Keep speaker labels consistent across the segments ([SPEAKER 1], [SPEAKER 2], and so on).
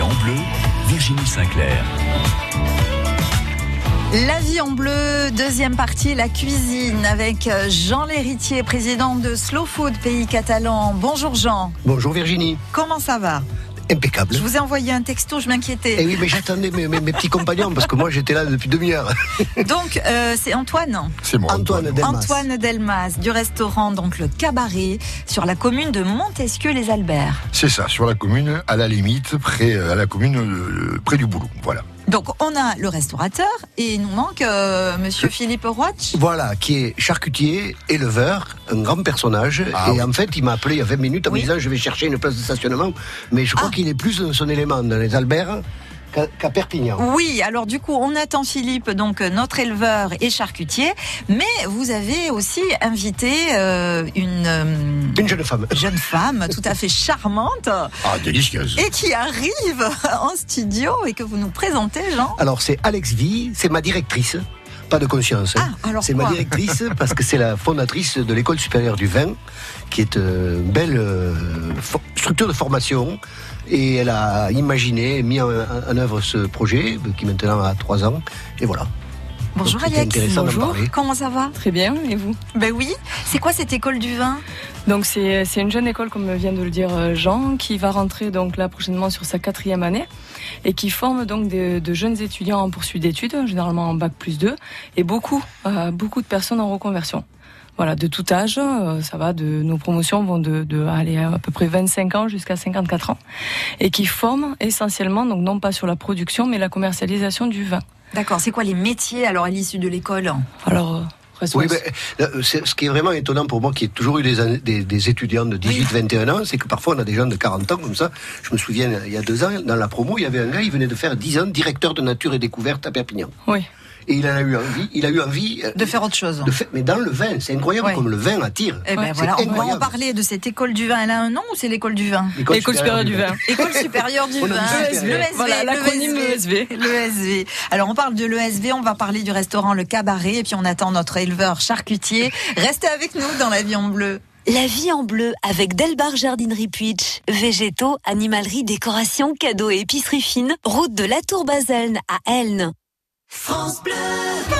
[SPEAKER 1] vie en bleu, Virginie Sinclair.
[SPEAKER 2] La vie en bleu, deuxième partie, la cuisine avec euh, Jean Lhéritier, président de Slow Food Pays Catalan. Bonjour Jean.
[SPEAKER 3] Bonjour Virginie.
[SPEAKER 2] Comment ça va?
[SPEAKER 3] Impeccable.
[SPEAKER 2] Je vous ai envoyé un texto, je m'inquiétais.
[SPEAKER 3] Eh oui, mais j'attendais mes, mes- mes petits compagnons parce que moi j'étais là depuis demi-heure.
[SPEAKER 2] Donc, euh, c'est Antoine.
[SPEAKER 4] C'est moi.
[SPEAKER 3] Antoine Delmas.
[SPEAKER 2] Antoine Delmas du restaurant donc le Cabaret sur la commune de Montesquieu-les-Alberts.
[SPEAKER 4] C'est ça, sur la commune, à la limite, près, à la commune, euh, près du boulot. Voilà.
[SPEAKER 2] Donc on a le restaurateur et il nous manque euh, Monsieur Philippe Roach.
[SPEAKER 3] Voilà, qui est charcutier, éleveur, un grand personnage.
[SPEAKER 4] Ah
[SPEAKER 3] et
[SPEAKER 4] oui.
[SPEAKER 3] en fait, il m'a appelé il y a 20 minutes en
[SPEAKER 2] Oui.
[SPEAKER 3] me disant je vais chercher une place de stationnement. Mais je crois
[SPEAKER 2] Ah.
[SPEAKER 3] qu'il est plus de son élément dans les Alberts qu'à qu'à Perpignan.
[SPEAKER 2] Oui, alors du coup, on attend Philippe, donc euh, notre éleveur et charcutier, mais vous avez aussi invité euh, une euh,
[SPEAKER 3] Une jeune femme.
[SPEAKER 2] jeune femme tout à fait charmante
[SPEAKER 4] Ah, délicieuse.
[SPEAKER 2] et qui arrive en studio et que vous nous présentez, Jean.
[SPEAKER 3] Alors c'est Alex V, c'est ma directrice. Pas de conscience. hein.
[SPEAKER 2] Ah,
[SPEAKER 3] c'est ma directrice parce que c'est la fondatrice de l'école supérieure du vin, qui est une belle structure de formation. Et elle a imaginé, mis en, en œuvre ce projet, qui maintenant a trois ans. Et voilà.
[SPEAKER 2] Bonjour Alex. Bonjour. Comment ça va?
[SPEAKER 5] Très bien, et vous?
[SPEAKER 2] Ben oui. C'est quoi cette école du vin?
[SPEAKER 5] Donc c'est c'est une jeune école, comme vient de le dire euh, Jean, qui va rentrer donc là prochainement sur sa quatrième année et qui forme donc de, de jeunes étudiants en poursuite d'études, généralement en bac plus 2, et beaucoup, euh, beaucoup de personnes en reconversion. Voilà, de tout âge, euh, ça va, de nos promotions vont de, de aller à, à peu près 25 ans jusqu'à 54 ans, et qui forment essentiellement, donc non pas sur la production, mais la commercialisation du vin.
[SPEAKER 2] D'accord. C'est quoi les métiers alors à l'issue de l'école?
[SPEAKER 5] Alors, euh,
[SPEAKER 3] Oui, c'est- ce qui est vraiment étonnant pour moi, qui ai toujours eu des, des, des étudiants de 18-21 ans, c'est que parfois on a des gens de 40 ans comme ça. Je me souviens, il y a deux ans, dans la promo, il y avait un gars, il venait de faire 10 ans directeur de nature et découverte à Perpignan.
[SPEAKER 5] oui.
[SPEAKER 3] Et il en a eu envie, il a eu envie euh,
[SPEAKER 2] De faire autre chose.
[SPEAKER 3] de faire, mais dans le vin, c'est incroyable
[SPEAKER 2] Ouais.
[SPEAKER 3] comme le vin attire.
[SPEAKER 2] Eh ben voilà, on va en parler de cette école du vin. Elle a un nom ou c'est l'école du vin
[SPEAKER 5] École supérieure du vin.
[SPEAKER 2] École supérieure du vin. L'ESV.
[SPEAKER 5] Voilà, l'acronyme ESV.
[SPEAKER 2] L'ESV. Alors, on parle de l'ESV, on va parler du restaurant Le Cabaret, et puis on attend notre éleveur charcutier. Restez avec nous dans la vie en bleu.
[SPEAKER 6] La vie en bleu avec Delbar Jardinerie Puitch. Végétaux, animalerie, décoration, cadeaux et épicerie fine. Route de la Tour Baselne à Elne.
[SPEAKER 7] France Bleu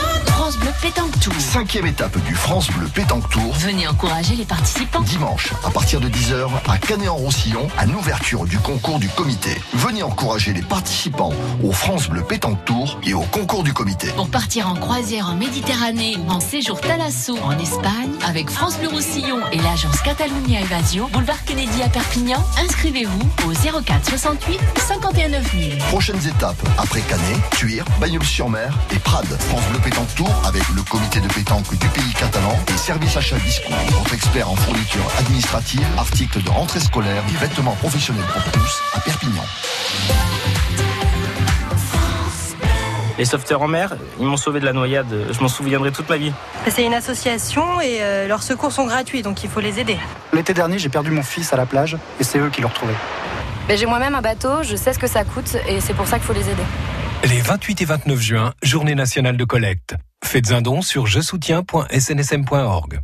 [SPEAKER 7] Pétanque Tour.
[SPEAKER 4] Cinquième étape du France Bleu Pétanque Tour.
[SPEAKER 7] Venez encourager les participants.
[SPEAKER 4] Dimanche, à partir de 10h, à Canet-en-Roussillon, à l'ouverture du concours du comité. Venez encourager les participants au France Bleu Pétanque Tour et au concours du comité.
[SPEAKER 7] Pour partir en croisière en Méditerranée ou en séjour Thalasso en Espagne avec France Bleu Roussillon et l'agence Catalunya Evasio, boulevard Kennedy à Perpignan, inscrivez-vous au 04 68 51 9000.
[SPEAKER 4] Prochaines étapes, après Canet, Tuire, Bagnols-sur-Mer et Prades. France Bleu Pétanque Tour avec le comité de pétanque du pays catalan et service achat discount. Votre expert en fourniture administrative, articles de rentrée scolaire et vêtements professionnels pour tous à Perpignan.
[SPEAKER 8] Les sauveteurs en mer, ils m'ont sauvé de la noyade. Je m'en souviendrai toute ma vie.
[SPEAKER 9] C'est une association et euh, leurs secours sont gratuits, donc il faut les aider.
[SPEAKER 10] L'été dernier, j'ai perdu mon fils à la plage et c'est eux qui l'ont retrouvé.
[SPEAKER 9] Mais j'ai moi-même un bateau, je sais ce que ça coûte et c'est pour ça qu'il faut les aider.
[SPEAKER 11] Les 28 et 29 juin, journée nationale de collecte. Faites un don sur je soutiens.snsm.org.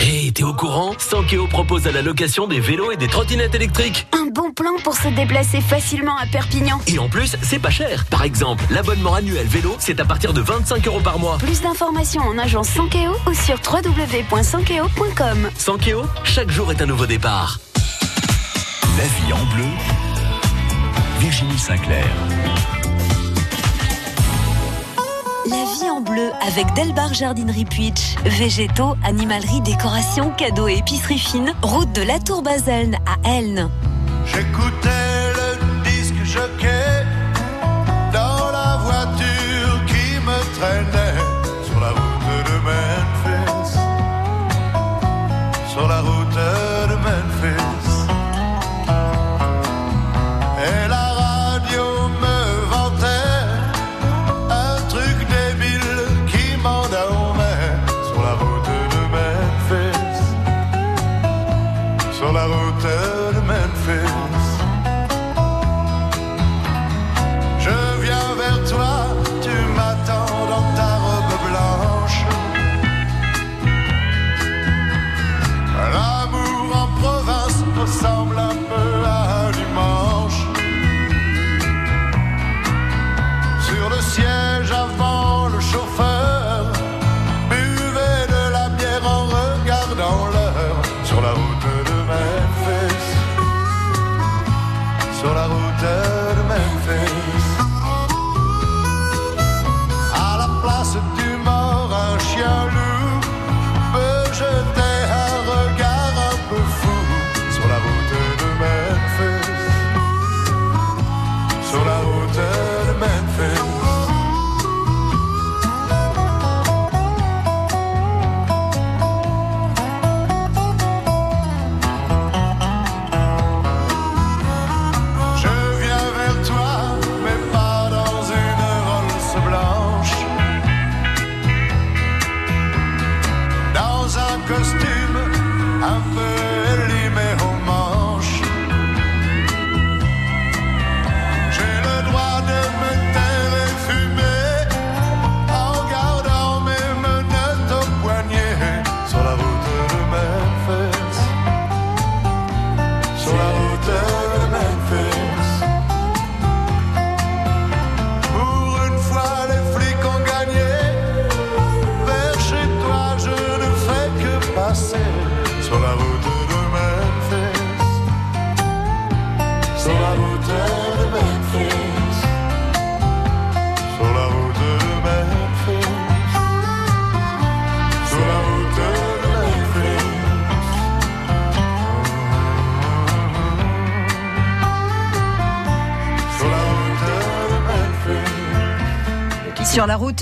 [SPEAKER 12] Hé, t'es au courant? Sankeo propose à la location des vélos et des trottinettes électriques.
[SPEAKER 6] Un bon plan pour se déplacer facilement à Perpignan.
[SPEAKER 12] Et en plus, c'est pas cher. Par exemple, l'abonnement annuel vélo, c'est à partir de 25 euros par mois.
[SPEAKER 6] Plus d'informations en agence Sankeo ou sur www.sankeo.com.
[SPEAKER 12] Sankeo, chaque jour est un nouveau départ.
[SPEAKER 1] La vie en bleu, Virginie Sinclair.
[SPEAKER 6] La vie en bleu avec Delbar Jardinerie Puitch. Végétaux, animalerie, décoration, cadeaux et épicerie fine. Route de la Tour Baselne à Elne.
[SPEAKER 13] J'écoutais le disque jockey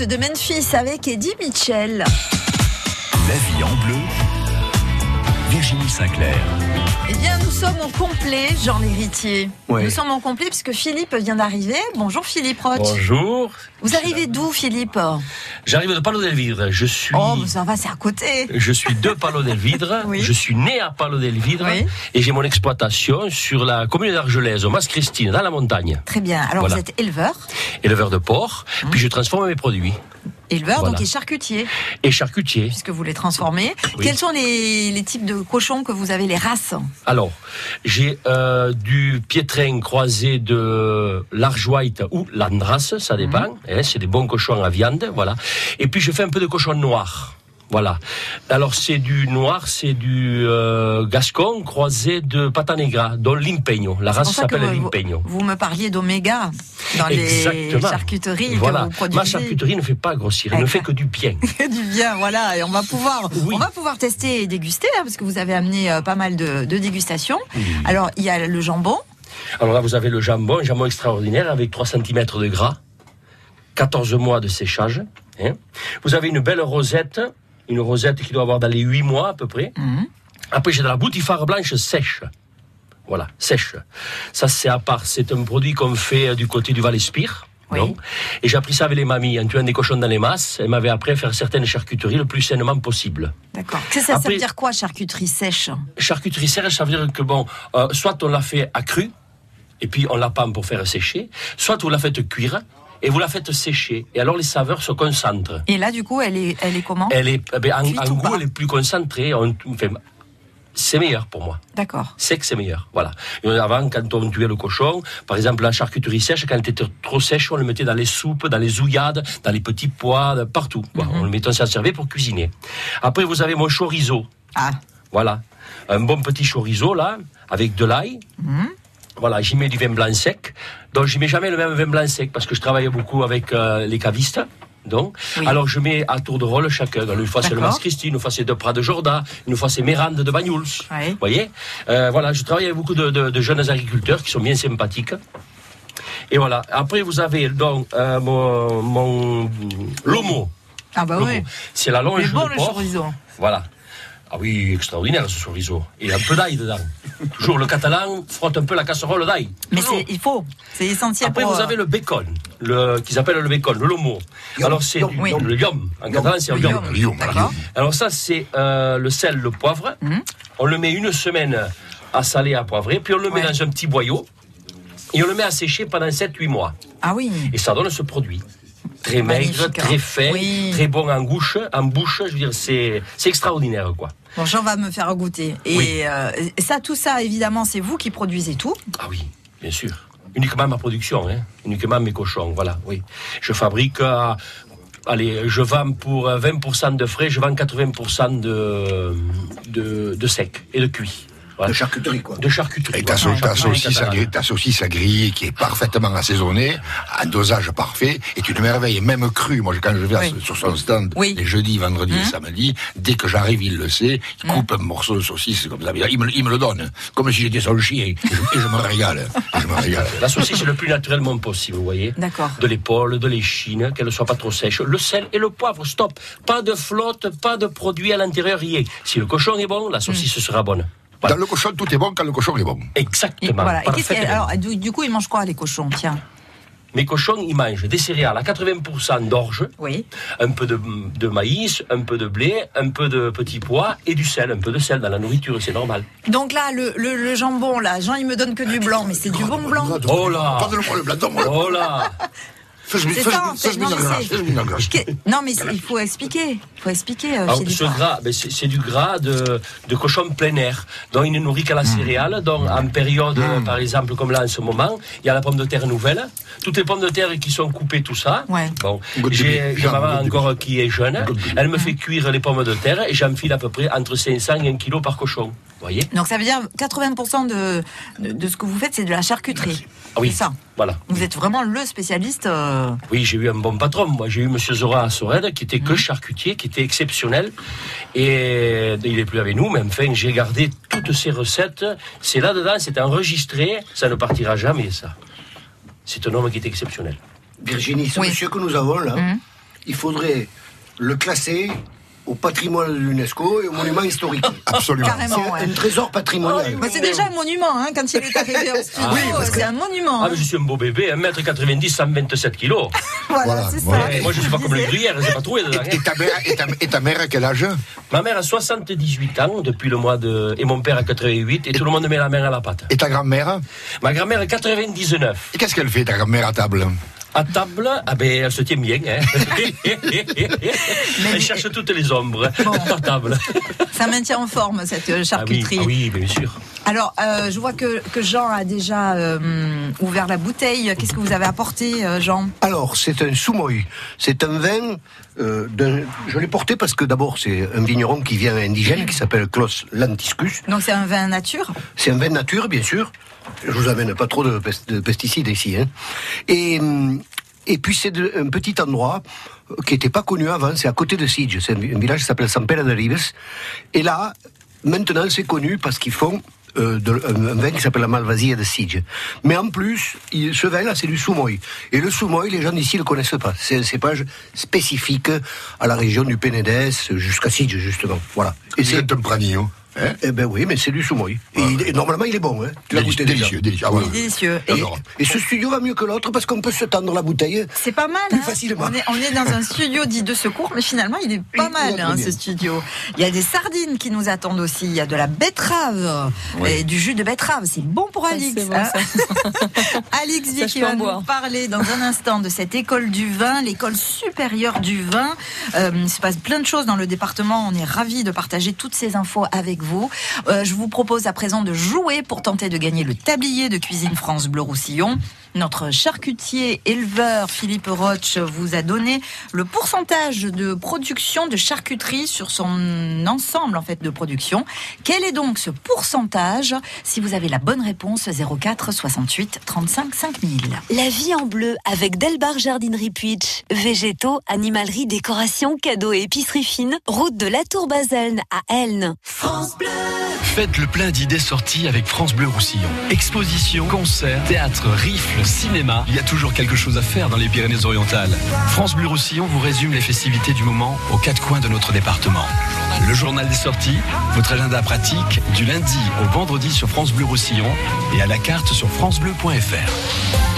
[SPEAKER 13] De Memphis
[SPEAKER 2] avec Eddie Mitchell.
[SPEAKER 1] La vie en bleu. Virginie Sinclair.
[SPEAKER 2] Eh bien, nous sommes au complet, Jean l'héritier.
[SPEAKER 14] Ouais.
[SPEAKER 2] Nous sommes au complet puisque Philippe vient d'arriver. Bonjour Philippe Roch.
[SPEAKER 12] Bonjour.
[SPEAKER 2] Vous arrivez d'où Philippe?
[SPEAKER 12] J'arrive de Palo del Vidre. Je suis.
[SPEAKER 2] Oh, mais ça va, c'est à côté.
[SPEAKER 12] Je suis de Palo del Vidre.
[SPEAKER 2] Oui.
[SPEAKER 12] Je suis né à Palo del Vidre.
[SPEAKER 2] Oui.
[SPEAKER 12] Et j'ai mon exploitation sur la commune d'Argelès, au Mas Christine, dans la montagne.
[SPEAKER 2] Très bien. Alors,
[SPEAKER 12] Voilà.
[SPEAKER 2] vous êtes éleveur.
[SPEAKER 12] Éleveur de porc. Puis je transforme mes produits.
[SPEAKER 2] Éleveur,
[SPEAKER 12] Voilà.
[SPEAKER 2] donc et charcutier,
[SPEAKER 12] Et charcutier.
[SPEAKER 2] puisque vous les transformez.
[SPEAKER 12] Oui.
[SPEAKER 2] Quels sont les, les types de cochons que vous avez, les races
[SPEAKER 12] Alors, j'ai euh, du piétrin croisé de large white ou landras, ça dépend. hein, c'est des bons cochons à viande, voilà. Et puis je fais un peu de cochon noir. Voilà. Alors c'est du noir, c'est du euh, gascon croisé de pata negra, dont l'impeño. La race s'appelle
[SPEAKER 2] vous-
[SPEAKER 12] l'impeño.
[SPEAKER 2] Vous me parliez d'oméga dans les charcuteries
[SPEAKER 12] Voilà.
[SPEAKER 2] que vous produisez.
[SPEAKER 12] Ma charcuterie ne fait pas grossir, elle ne fait que du bien.
[SPEAKER 2] du bien, voilà, et on va pouvoir, on va pouvoir tester et déguster, hein, parce que vous avez amené euh, pas mal de, de dégustations. Alors, il y a le jambon,
[SPEAKER 12] Alors là, vous avez le jambon, un jambon extraordinaire avec 3 cm de gras, 14 mois de séchage. hein. Vous avez une belle rosette, une rosette qui doit avoir dans les 8 mois à peu près. Après, j'ai de la boutifare blanche sèche. Voilà, sèche. Ça, c'est à part. C'est un produit qu'on fait euh, du côté du Val-Espire. Et j'ai appris ça avec les mamies. En tuant des cochons dans les masses, elles m'avaient appris à faire certaines charcuteries le plus sainement possible.
[SPEAKER 2] d'accord. Ça, ça
[SPEAKER 12] Après-
[SPEAKER 2] veut dire quoi, charcuterie sèche?
[SPEAKER 12] Charcuterie sèche, ça veut dire que bon, euh, soit on la fait à cru, et puis on la pend pour faire sécher, soit vous la faites cuire, et vous la faites sécher. Et alors les saveurs se concentrent.
[SPEAKER 2] Et là, du coup, elle est, elle est comment
[SPEAKER 12] Elle est, eh ben, en, en goût,
[SPEAKER 2] pas
[SPEAKER 12] elle est plus concentrée. On- enfin, c'est meilleur pour moi.
[SPEAKER 2] D'accord.
[SPEAKER 12] C'est que c'est meilleur. Voilà. Et avant, quand on tuait le cochon, par exemple, la charcuterie sèche, quand elle était trop sèche, on le mettait dans les soupes, dans les ouillades, dans les petits pois, partout. quoi. On le mettait, on s'en servait pour cuisiner. Après, vous avez mon chorizo.
[SPEAKER 2] Ah.
[SPEAKER 12] Voilà. Un bon petit chorizo, là, avec de l'ail. Voilà, j'y mets du vin blanc sec. Donc, j'y mets jamais le même vin blanc sec parce que je travaille beaucoup avec euh, les cavistes. Donc, alors je mets à tour de rôle chacun. Donc, une fois c'est le. Mas Christi, une fois c'est de Prat de Jorda, une fois c'est Mérande de Bagnouls. Vous voyez? Euh, Voilà, je travaille avec beaucoup de, de- de jeunes agriculteurs qui sont bien sympathiques. Et voilà. Après, vous avez donc euh, mon, mon lomo.
[SPEAKER 2] Ah bah oui.
[SPEAKER 12] C'est la longe
[SPEAKER 2] bon,
[SPEAKER 12] de
[SPEAKER 2] le
[SPEAKER 12] porc.
[SPEAKER 2] chorizo.
[SPEAKER 12] Voilà. Ah oui, extraordinaire ce chorizo. Et un peu d'ail dedans. Toujours le catalan frotte un peu la casserole d'ail.
[SPEAKER 2] Mais c'est, il faut, c'est essentiel
[SPEAKER 12] Après,
[SPEAKER 2] pour,
[SPEAKER 12] vous
[SPEAKER 2] euh,
[SPEAKER 12] avez le bacon, le, qui s'appelle le bacon, le lomo. Alors, c'est du-
[SPEAKER 2] Oui.
[SPEAKER 12] le yum. En catalan, c'est un
[SPEAKER 2] Le d'accord.
[SPEAKER 12] Alors, ça, c'est euh, le sel, le poivre. On le met une semaine à saler, à poivrer, puis on le met dans un petit boyau et on le met à sécher pendant 7-8 mois.
[SPEAKER 2] Ah oui.
[SPEAKER 12] Et ça donne ce produit. Très maigre,
[SPEAKER 2] Magnifique, hein.
[SPEAKER 12] très fin,
[SPEAKER 2] Oui.
[SPEAKER 12] très bon en bouche, en bouche, je veux dire, c'est c'est extraordinaire, quoi.
[SPEAKER 2] Bon, Jean va me faire goûter. Et
[SPEAKER 12] Oui.
[SPEAKER 2] euh, ça, tout ça, évidemment, c'est vous qui produisez tout.
[SPEAKER 12] Ah oui, bien sûr. Uniquement ma production, hein. uniquement mes cochons, voilà, oui. Je fabrique, euh, allez, je vends pour euh, 20% de frais, je vends 80% de, de, de sec et de cuit.
[SPEAKER 3] De charcuterie, quoi.
[SPEAKER 12] De charcuterie.
[SPEAKER 14] Et ta, saucisse à griller, ta saucisse à griller qui est parfaitement assaisonnée, un dosage parfait, est une merveille, même crue. Moi, quand je vais
[SPEAKER 2] Oui.
[SPEAKER 14] sur son stand,
[SPEAKER 2] Oui.
[SPEAKER 14] les jeudis, vendredis et samedis, dès que j'arrive, il le sait, il coupe un morceau de saucisse comme ça, il me, il me le donne, comme si j'étais son chien, et je, et je me régale. Et je me régale.
[SPEAKER 12] La saucisse est le plus naturellement possible, vous voyez.
[SPEAKER 2] D'accord.
[SPEAKER 12] De l'épaule, de l'échine, qu'elle ne soit pas trop sèche. Le sel et le poivre, stop. Pas de flotte, pas de produit à l'intérieur, rien. Si le cochon est bon, la saucisse sera bonne.
[SPEAKER 14] Dans le cochon, tout est bon quand le cochon est bon.
[SPEAKER 2] Et,
[SPEAKER 12] Exactement.
[SPEAKER 2] voilà. Et qu'est-ce qu'il y a-
[SPEAKER 12] parfaitement.
[SPEAKER 2] alors, du, du coup, ils mangent quoi, les cochons Tiens.
[SPEAKER 12] Mes cochons, ils mangent des céréales à 80% d'orge,
[SPEAKER 2] Oui.
[SPEAKER 12] un peu de, de maïs, un peu de blé, un peu de petits pois et du sel, un peu de sel dans la nourriture, c'est normal.
[SPEAKER 2] Donc là, le, le, le jambon, là, Jean, il me donne que du blanc, mais c'est du bon blanc.
[SPEAKER 12] Oh là Oh là
[SPEAKER 2] C'est ça, en fait. Non, mais Non, il faut expliquer. Il faut expliquer,
[SPEAKER 12] Alors, ce gras, c'est c'est du gras de, de cochon plein air. Donc, il ne nourrit qu'à la céréale. Donc, en période, euh, par exemple, comme là en ce moment, il y a la pomme de terre nouvelle. Toutes les pommes de terre qui sont coupées, tout ça.
[SPEAKER 2] Ouais.
[SPEAKER 12] Bon, j'ai maman encore qui est jeune. Elle me fait cuire les pommes de terre et j'enfile à peu près entre 500 et 1 kg par cochon. Voyez?
[SPEAKER 2] Donc ça veut dire 80% de, de, de ce que vous faites, c'est de la charcuterie.
[SPEAKER 12] Ah oui.
[SPEAKER 2] C'est ça.
[SPEAKER 12] Voilà.
[SPEAKER 2] Vous êtes vraiment le spécialiste. euh,
[SPEAKER 12] Oui, j'ai eu un bon patron. Moi, j'ai eu Monsieur Zora à Sorède, qui était
[SPEAKER 2] Mhm.
[SPEAKER 12] que charcutier, qui était exceptionnel. Et il est plus avec nous, mais enfin, j'ai gardé toutes ces recettes. C'est là-dedans, c'est enregistré. Ça ne partira jamais, ça. C'est un homme qui est exceptionnel.
[SPEAKER 3] Virginie, ce
[SPEAKER 2] Oui.
[SPEAKER 3] monsieur que nous avons là,
[SPEAKER 2] Mhm.
[SPEAKER 3] il faudrait le classer au patrimoine de l'UNESCO et au monument historique.
[SPEAKER 14] Absolument.
[SPEAKER 2] Carrément,
[SPEAKER 3] C'est
[SPEAKER 2] ouais.
[SPEAKER 3] un trésor patrimonial.
[SPEAKER 2] Bah, c'est déjà un monument, hein, quand il est arrivé au studio.
[SPEAKER 12] oui,
[SPEAKER 2] c'est un monument.
[SPEAKER 12] Ah,
[SPEAKER 2] hein.
[SPEAKER 12] mais je suis un beau bébé, 1m90, 127 kilos.
[SPEAKER 2] Voilà,
[SPEAKER 14] Voilà,
[SPEAKER 2] c'est
[SPEAKER 14] voilà.
[SPEAKER 2] ça.
[SPEAKER 12] Et moi, je suis pas comme le gruyère, j'ai pas trouvé dedans.
[SPEAKER 14] Et, et ta mère, et, ta, et ta mère à quel âge?
[SPEAKER 12] Ma mère a 78 ans depuis le mois de. Et mon père a 88, et tout le monde met la main à la pâte.
[SPEAKER 14] Et ta grand-mère?
[SPEAKER 12] Ma grand-mère a 99.
[SPEAKER 14] Et qu'est-ce qu'elle fait, ta grand-mère, à table?
[SPEAKER 12] À table, ah ben, elle se tient bien. Hein. elle cherche toutes les ombres à table.
[SPEAKER 2] Ça maintient en forme cette euh,
[SPEAKER 12] Ah oui,
[SPEAKER 2] charcuterie.
[SPEAKER 12] ah oui, bien sûr.
[SPEAKER 2] Alors, euh, je vois que, que Jean a déjà euh, ouvert la bouteille. Qu'est-ce que vous avez apporté, euh, Jean?
[SPEAKER 3] Alors, c'est un soumoy. C'est un vin. euh, je l'ai porté parce que d'abord, c'est un vigneron qui vient indigène qui s'appelle Klaus Lantiscus.
[SPEAKER 2] Donc c'est un vin nature?
[SPEAKER 3] C'est un vin nature, bien sûr. Je vous amène pas trop de, pest- de pesticides ici. Hein. Et, et puis c'est un petit endroit qui n'était pas connu avant. C'est à côté de Sige. C'est un, vi- un village qui s'appelle San Pedro de Ribes. Et là, maintenant, c'est connu parce qu'ils font euh, de- un, un vin qui s'appelle la Malvasia de Sige. Mais en plus, il- ce vin-là, c'est du soumoy. Et le soumoy, les gens d'ici le connaissent pas. C'est un cépage spécifique à la région du Penedès, jusqu'à Sige, justement. Voilà. Et
[SPEAKER 14] C'est un pranillon. Hein
[SPEAKER 3] eh ben oui, mais c'est du soumoy. Et, il est- normalement, il est bon. Hein. Tu l'as
[SPEAKER 14] Délicieux,
[SPEAKER 3] goûté déjà.
[SPEAKER 14] délicieux, délicieux. Ah, voilà.
[SPEAKER 2] Délicieux. Et
[SPEAKER 3] ce studio va mieux que l'autre parce qu'on peut se tendre la bouteille.
[SPEAKER 2] c'est pas mal.
[SPEAKER 3] Plus
[SPEAKER 2] hein.
[SPEAKER 3] facilement.
[SPEAKER 2] On, est, on est dans un studio dit de secours, mais finalement, il est pas mal, hein, ce studio. Il y a des sardines qui nous attendent aussi. Il y a de la betterave, et du jus de betterave. C'est bon pour Alix.
[SPEAKER 5] bon.
[SPEAKER 2] Alix Vier qui va
[SPEAKER 5] en
[SPEAKER 2] nous
[SPEAKER 5] boire.
[SPEAKER 2] parler dans un instant de cette école du vin, l'école supérieure du vin. Euh, il se passe plein de choses dans le département. On est ravis de partager toutes ces infos avec vous. Euh, je vous propose à présent de jouer pour tenter de gagner le tablier de Cuisine France Bleu Roussillon. Notre charcutier éleveur Philippe Roche vous a donné le pourcentage de production de charcuterie sur son ensemble en fait de production. Quel est donc ce pourcentage? Si vous avez la bonne réponse 04 68 35 5000.
[SPEAKER 6] La vie en bleu avec Delbar Jardinerie Puitch. Végétaux, animalerie, décoration, cadeaux et épicerie fine. Route de la Tour Baselne à Elne.
[SPEAKER 1] Faites le plein d'idées sorties avec France Bleu Roussillon. Expositions, concerts, théâtre, rifle, cinéma. Il y a toujours quelque chose à faire dans les Pyrénées-Orientales. France Bleu Roussillon vous résume les festivités du moment aux quatre coins de notre département. Le journal des sorties, votre agenda pratique du lundi au vendredi sur France Bleu Roussillon et à la carte sur francebleu.fr.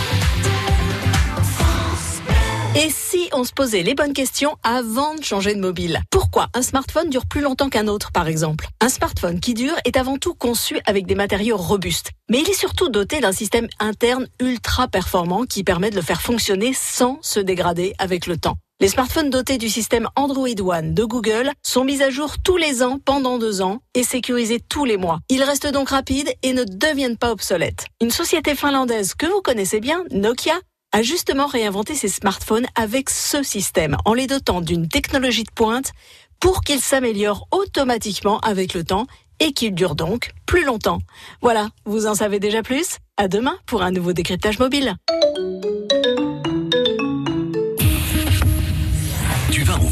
[SPEAKER 15] Et si on se posait les bonnes questions avant de changer de mobile? Pourquoi un smartphone dure plus longtemps qu'un autre, par exemple? Un smartphone qui dure est avant tout conçu avec des matériaux robustes. Mais il est surtout doté d'un système interne ultra performant qui permet de le faire fonctionner sans se dégrader avec le temps. Les smartphones dotés du système Android One de Google sont mis à jour tous les ans pendant deux ans et sécurisés tous les mois. Ils restent donc rapides et ne deviennent pas obsolètes. Une société finlandaise que vous connaissez bien, Nokia, a justement réinventé ses smartphones avec ce système, en les dotant d'une technologie de pointe pour qu'ils s'améliorent automatiquement avec le temps et qu'il dure donc plus longtemps. Voilà, vous en savez déjà plus À demain pour un nouveau décryptage mobile.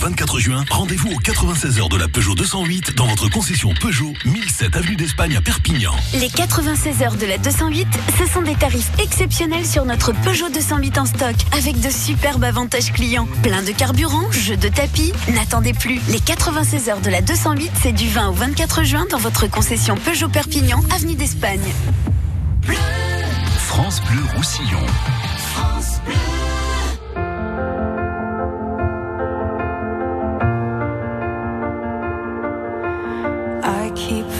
[SPEAKER 16] 24 juin, rendez-vous au 96 heures de la Peugeot 208 dans votre concession Peugeot 1007 avenue d'Espagne à Perpignan.
[SPEAKER 6] Les 96 heures de la 208, ce sont des tarifs exceptionnels sur notre Peugeot 208 en stock, avec de superbes avantages clients. Plein de carburant, jeux de tapis. N'attendez plus. Les 96 heures de la 208, c'est du 20 au 24 juin dans votre concession Peugeot Perpignan, avenue d'Espagne.
[SPEAKER 16] France Bleu Roussillon.
[SPEAKER 17] I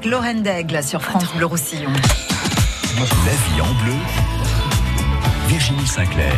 [SPEAKER 2] avec Lorraine Daigle sur France Bleu Roussillon.
[SPEAKER 16] La vie en bleu. Virginie Sinclair.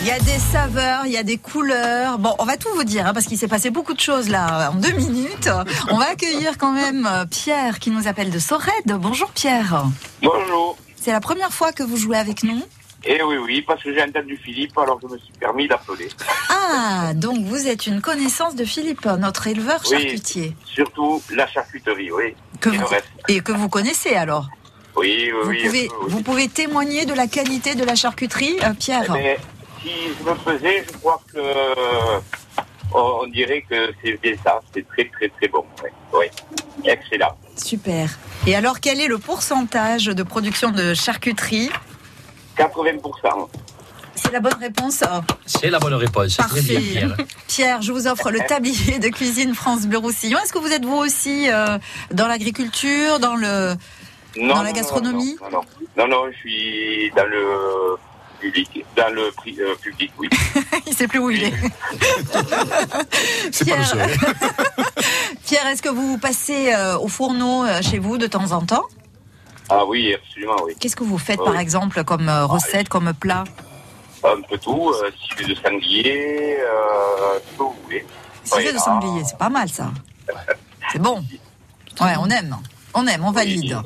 [SPEAKER 2] Il y a des saveurs, il y a des couleurs. Bon, on va tout vous dire hein, parce qu'il s'est passé beaucoup de choses là en deux minutes. On va accueillir quand même euh, Pierre qui nous appelle de Sorède. Bonjour Pierre.
[SPEAKER 18] Bonjour.
[SPEAKER 2] C'est la première fois que vous jouez avec nous.
[SPEAKER 18] Eh oui, oui, parce que j'ai entendu Philippe, alors je me suis permis d'appeler.
[SPEAKER 2] Ah, donc vous êtes une connaissance de Philippe, notre éleveur
[SPEAKER 18] Oui.
[SPEAKER 2] charcutier.
[SPEAKER 18] Surtout la charcuterie, oui.
[SPEAKER 2] Que
[SPEAKER 18] Et
[SPEAKER 2] vous-. Et que vous connaissez alors.
[SPEAKER 18] Oui, oui,
[SPEAKER 2] Vous
[SPEAKER 18] oui.
[SPEAKER 2] pouvez,
[SPEAKER 18] oui.
[SPEAKER 2] vous pouvez témoigner de la qualité de la charcuterie, euh, Pierre.
[SPEAKER 18] Mais si je me faisais, je crois que on on dirait que c'est bien ça. C'est très, très, très bon. Oui, oui. Excellent.
[SPEAKER 2] Super. Et alors, quel est le pourcentage de production de charcuterie
[SPEAKER 18] 80%.
[SPEAKER 2] C'est la bonne réponse.
[SPEAKER 12] C'est la bonne réponse. Très bien,
[SPEAKER 2] Parfait.
[SPEAKER 12] Pierre.
[SPEAKER 2] Pierre, je vous offre le tablier de cuisine France Bleu Roussillon. Est-ce que vous êtes vous aussi euh, dans l'agriculture, dans le
[SPEAKER 18] Non,
[SPEAKER 2] dans la gastronomie
[SPEAKER 18] Non, non, non, non, je suis dans le public, dans le pri- euh, public, oui.
[SPEAKER 2] Il sait plus où il est.
[SPEAKER 14] C'est pas le
[SPEAKER 2] Pierre.
[SPEAKER 14] seul.
[SPEAKER 2] Pierre, est-ce que vous passez euh, au fourneau euh, chez vous de temps en temps?
[SPEAKER 18] Ah oui, absolument, oui.
[SPEAKER 2] Qu'est-ce que vous faites
[SPEAKER 18] Ah
[SPEAKER 2] par
[SPEAKER 18] oui.
[SPEAKER 2] exemple comme euh, recette, comme plat
[SPEAKER 18] un peu tout, euh, de sanglier, euh, tout ce que vous voulez.
[SPEAKER 2] Civet de
[SPEAKER 18] ah,
[SPEAKER 2] sanglier, c'est pas mal ça. C'est bon. Ouais, on aime. On aime, on valide.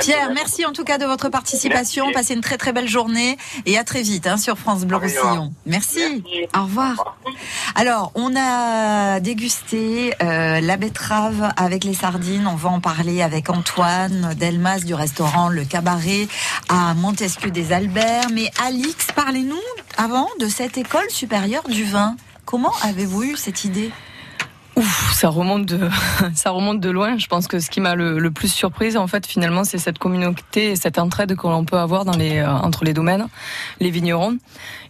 [SPEAKER 2] Pierre, merci en tout cas de votre participation.
[SPEAKER 18] Merci.
[SPEAKER 2] Passez une très très belle journée et à très vite hein, sur France Bleu. Roussillon. Merci. Au revoir. Alors, on a dégusté euh, la betterave avec les sardines. On va en parler avec Antoine Delmas du restaurant Le Cabaret à Montesquieu des Alberts. Mais Alix, parlez-nous avant de cette école supérieure du vin. Comment avez-vous eu cette idée?
[SPEAKER 5] Ouf, ça remonte de, ça remonte de loin. Je pense que ce qui m'a le, plus surprise, en fait, finalement, c'est cette communauté et cette entraide que l'on peut avoir dans les, euh, entre les domaines, les vignerons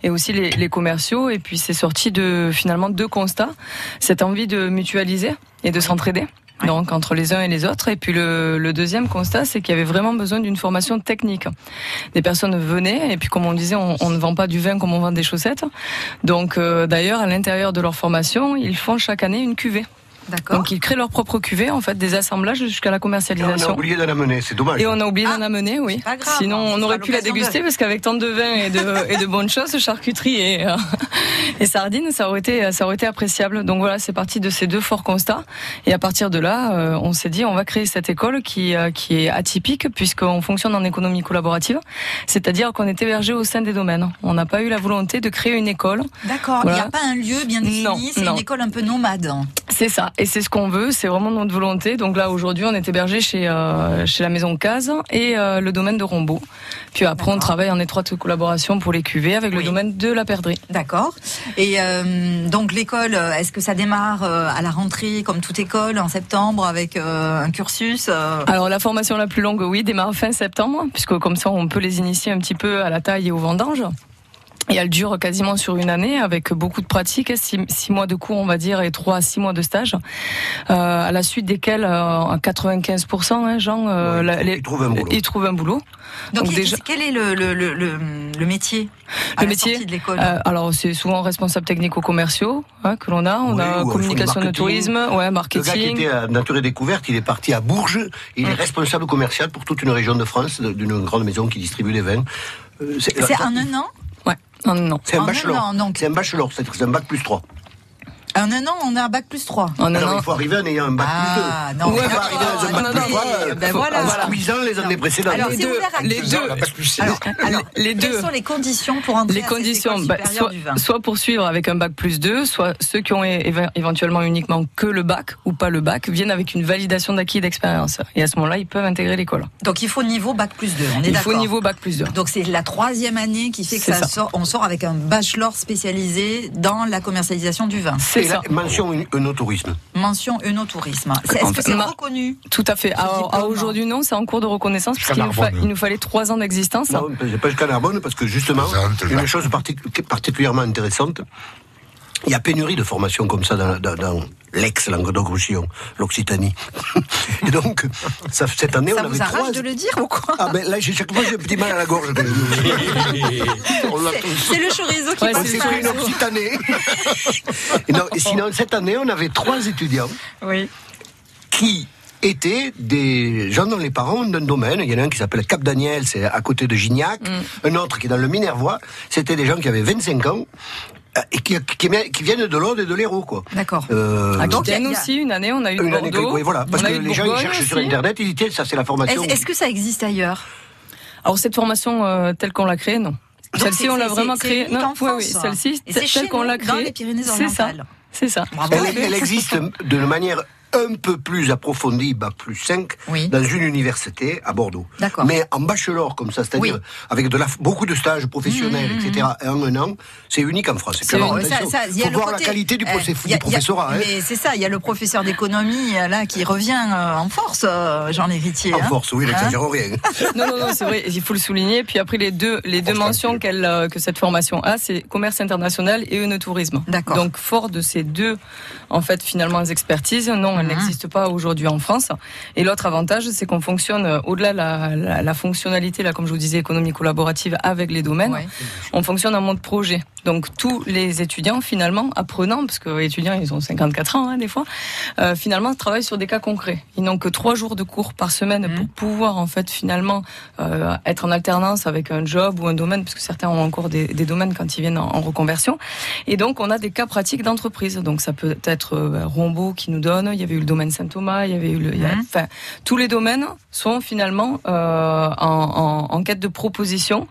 [SPEAKER 5] et aussi les, les commerciaux. Et puis, c'est sorti de, finalement, deux constats. Cette envie de mutualiser et de s'entraider. Donc entre les uns et les autres. Et puis le, deuxième constat, c'est qu'il y avait vraiment besoin d'une formation technique. Des personnes venaient et puis comme on disait, on, on ne vend pas du vin comme on vend des chaussettes. Donc euh, d'ailleurs, à l'intérieur de leur formation, ils font chaque année une cuvée.
[SPEAKER 2] D'accord.
[SPEAKER 5] Donc ils créent leur propre cuvée, en fait, des assemblages jusqu'à la
[SPEAKER 3] On a
[SPEAKER 5] commercialisation.
[SPEAKER 3] oublié d'en amener, c'est dommage.
[SPEAKER 5] Et on a oublié d'en amener, oui.
[SPEAKER 2] pas grave,
[SPEAKER 5] Sinon,
[SPEAKER 2] hein,
[SPEAKER 5] on aurait pu la déguster
[SPEAKER 2] de-
[SPEAKER 5] parce qu'avec tant de vin et de, et de bonnes choses, charcuterie et, euh, et sardines, ça aurait été, ça aurait été appréciable. Donc voilà, c'est parti de ces deux forts constats. Et à partir de là, euh, on s'est dit, on va créer cette école qui, euh, qui est atypique puisqu'on fonctionne en économie collaborative. C'est-à-dire qu'on est hébergé au sein des domaines. On n'a pas eu la volonté de créer une école.
[SPEAKER 2] D'accord, il n'y a pas un lieu bien défini,
[SPEAKER 5] Non,
[SPEAKER 2] c'est une école un peu nomade.
[SPEAKER 5] C'est ça, et c'est ce qu'on veut, c'est vraiment notre volonté. Donc là, aujourd'hui, on est hébergé chez, euh, chez la maison Case et euh, le domaine de Rombaud. Puis après, on travaille en étroite collaboration pour les cuvées avec le domaine de la perdrix.
[SPEAKER 2] D'accord. Et euh, donc l'école, est-ce que ça démarre à la rentrée comme toute école en septembre avec un cursus
[SPEAKER 5] Alors la formation la plus longue, oui, démarre fin septembre, puisque comme ça, on peut les initier un petit peu à la taille et au vendange. Et elle dure quasiment sur une année avec beaucoup de pratiques, six, six mois de cours on va dire et trois à six mois de stage, euh, à la suite desquels euh, à 95% hein, Jean, euh, la- les-
[SPEAKER 3] ils trouvent un boulot.
[SPEAKER 5] ils trouvent un boulot.
[SPEAKER 2] Donc,
[SPEAKER 5] Donc
[SPEAKER 2] quel-
[SPEAKER 5] déjà-
[SPEAKER 2] quel est le, le, le, le, le métier à
[SPEAKER 5] Le
[SPEAKER 2] la
[SPEAKER 5] métier,
[SPEAKER 2] de l'école
[SPEAKER 5] euh, alors c'est souvent responsable technico commerciaux hein, que l'on a. On
[SPEAKER 3] Oui,
[SPEAKER 5] a communication de
[SPEAKER 3] marketing.
[SPEAKER 5] tourisme, ouais,
[SPEAKER 3] Le gars qui
[SPEAKER 5] marketing.
[SPEAKER 3] était à Nature et Découverte, il est parti à Bourges. Il est responsable commercial pour toute une région de France, d'une grande maison qui distribue des vins. Euh,
[SPEAKER 2] C'est en un an
[SPEAKER 5] Ouais, en un an.
[SPEAKER 3] C'est un
[SPEAKER 2] un
[SPEAKER 3] bachelor. C'est un bachelor, c'est un bac plus 3.
[SPEAKER 2] En un an, on a un bac plus 3.
[SPEAKER 5] En un an.
[SPEAKER 3] il faut arriver en ayant un bac
[SPEAKER 2] Ah,
[SPEAKER 3] plus 2.
[SPEAKER 2] non,
[SPEAKER 3] on ne
[SPEAKER 2] mais
[SPEAKER 3] peut pas arriver dans un
[SPEAKER 2] d'accord,
[SPEAKER 3] bac
[SPEAKER 2] non,
[SPEAKER 3] plus
[SPEAKER 2] non,
[SPEAKER 3] 3
[SPEAKER 2] mais, ben voilà.
[SPEAKER 3] en squeezant les années précédentes.
[SPEAKER 2] Alors,
[SPEAKER 5] les
[SPEAKER 2] c'est
[SPEAKER 5] deux,
[SPEAKER 2] ouvert à
[SPEAKER 5] les deux.
[SPEAKER 2] Alors, alors,
[SPEAKER 5] les deux.
[SPEAKER 2] Quelles sont les conditions pour entrer
[SPEAKER 5] Les
[SPEAKER 2] à
[SPEAKER 5] conditions, bah,
[SPEAKER 2] supérieure
[SPEAKER 5] soit,
[SPEAKER 2] du vin?
[SPEAKER 5] soit poursuivre avec un bac plus 2, soit ceux qui ont éventuellement uniquement que le bac ou pas le bac viennent avec une validation d'acquis d'expérience. Et à ce moment-là, ils peuvent intégrer l'école.
[SPEAKER 2] Donc il faut niveau bac plus 2, on est
[SPEAKER 5] Il faut
[SPEAKER 2] d'accord
[SPEAKER 5] niveau bac plus 2.
[SPEAKER 2] Donc c'est la troisième année qui fait que ça
[SPEAKER 5] ça.
[SPEAKER 2] sort, on sort avec un bachelor spécialisé dans la commercialisation du vin.
[SPEAKER 5] C'est
[SPEAKER 3] La
[SPEAKER 5] ça.
[SPEAKER 3] mention œnotourisme.
[SPEAKER 2] Mention œnotourisme. C'est- Est-ce que c'est
[SPEAKER 5] ma-
[SPEAKER 2] reconnu
[SPEAKER 5] Tout à fait. À, aujourd'hui, non, c'est en cours de reconnaissance puisqu'il nous, fallait trois ans d'existence.
[SPEAKER 3] Non, c'est pas jusqu'à Narbonne, parce que justement, une chose partic- particulièrement intéressante, il y a pénurie de formations comme ça dans, dans- dans l'ex-Languedoc-Roussillon, l'Occitanie. Et donc, ça, cette année,
[SPEAKER 2] Ça
[SPEAKER 3] on
[SPEAKER 2] vous
[SPEAKER 3] avait
[SPEAKER 2] arrache
[SPEAKER 3] trois...
[SPEAKER 2] de le dire ou quoi
[SPEAKER 3] Ah ben là, j'ai- chaque fois, j'ai un petit mal à la gorge.
[SPEAKER 2] C'est- le chorizo qui
[SPEAKER 5] Ouais,
[SPEAKER 3] On
[SPEAKER 2] passe
[SPEAKER 3] pris une Occitanie. Et non, et sinon, cette année, on avait trois étudiants
[SPEAKER 2] Oui.
[SPEAKER 3] qui étaient des gens dont les parents ont un domaine. Il y en a un qui s'appelle Cap Daniel, c'est à côté de Gignac.
[SPEAKER 2] Mm.
[SPEAKER 3] Un autre qui est dans le Minervois. C'était des gens qui avaient 25 ans qui, qui, qui viennent de l'Aude et de l'Hérault, quoi.
[SPEAKER 2] D'accord.
[SPEAKER 3] Euh,
[SPEAKER 5] À
[SPEAKER 2] Donc, il y a-
[SPEAKER 5] aussi, une année, on a eu
[SPEAKER 3] une année
[SPEAKER 5] Bordeaux.
[SPEAKER 3] oui, voilà, parce que les gens ils cherchent sur. Internet, ils disent ça c'est la formation.
[SPEAKER 2] Est-ce est-ce que ça existe ailleurs
[SPEAKER 5] Alors cette formation euh, telle qu'on l'a créée, non.
[SPEAKER 2] Donc,
[SPEAKER 5] Celle-ci, on l'a vraiment
[SPEAKER 2] c'est
[SPEAKER 5] créée. Non,
[SPEAKER 2] en
[SPEAKER 5] oui,
[SPEAKER 2] France,
[SPEAKER 5] oui, celle-ci, telle qu'on l'a
[SPEAKER 2] dans
[SPEAKER 5] créée. C'est ça. C'est ça.
[SPEAKER 3] Elle existe de manière un peu plus approfondie, bac plus 5,
[SPEAKER 2] Oui.
[SPEAKER 3] dans une université à Bordeaux. Mais en bachelor comme ça, c'est-à-dire
[SPEAKER 2] Oui.
[SPEAKER 3] avec de la, beaucoup de stages professionnels,
[SPEAKER 2] Mmh, mmh,
[SPEAKER 3] etc., en un an, c'est unique en France.
[SPEAKER 2] Il y a
[SPEAKER 3] faut
[SPEAKER 2] le
[SPEAKER 3] voir
[SPEAKER 2] côté-
[SPEAKER 3] la qualité du,
[SPEAKER 2] euh,
[SPEAKER 3] process-
[SPEAKER 2] il y a-
[SPEAKER 3] du professorat. hein.
[SPEAKER 2] Mais c'est ça, il y a le professeur d'économie euh, là qui revient euh, en force, euh, Jean Héritier.
[SPEAKER 3] En
[SPEAKER 2] hein.
[SPEAKER 3] force, oui,
[SPEAKER 2] Hein
[SPEAKER 3] n'exagérons rien.
[SPEAKER 5] Non, non, non, c'est vrai, il faut le souligner. Puis après, les deux, les deux mentions euh, que cette formation a, c'est commerce international et œnotourisme.
[SPEAKER 2] D'accord.
[SPEAKER 5] Donc, fort de ces deux, en fait finalement les expertises. Non, elles n'existent pas aujourd'hui en France. Et l'autre avantage, c'est qu'on fonctionne euh, au-delà de la, la, la fonctionnalité, là, comme je vous disais, économie collaborative avec les domaines. On fonctionne en mode projet. Donc tous les étudiants finalement apprenants, parce que les étudiants ils ont 54 ans hein, des fois, euh, finalement travaillent sur des cas concrets. Ils n'ont que trois jours de cours par semaine pour pouvoir en fait finalement euh, être en alternance avec un job ou un domaine, parce que certains ont encore des, des domaines quand ils viennent en, en reconversion. Et donc on a des cas pratiques d'entreprise. Donc ça peut être euh, Rombaud qui nous donne. Il y avait eu le domaine Saint-Thomas. Il y avait eu le, enfin tous les domaines sont finalement euh, en, en, en quête de proposition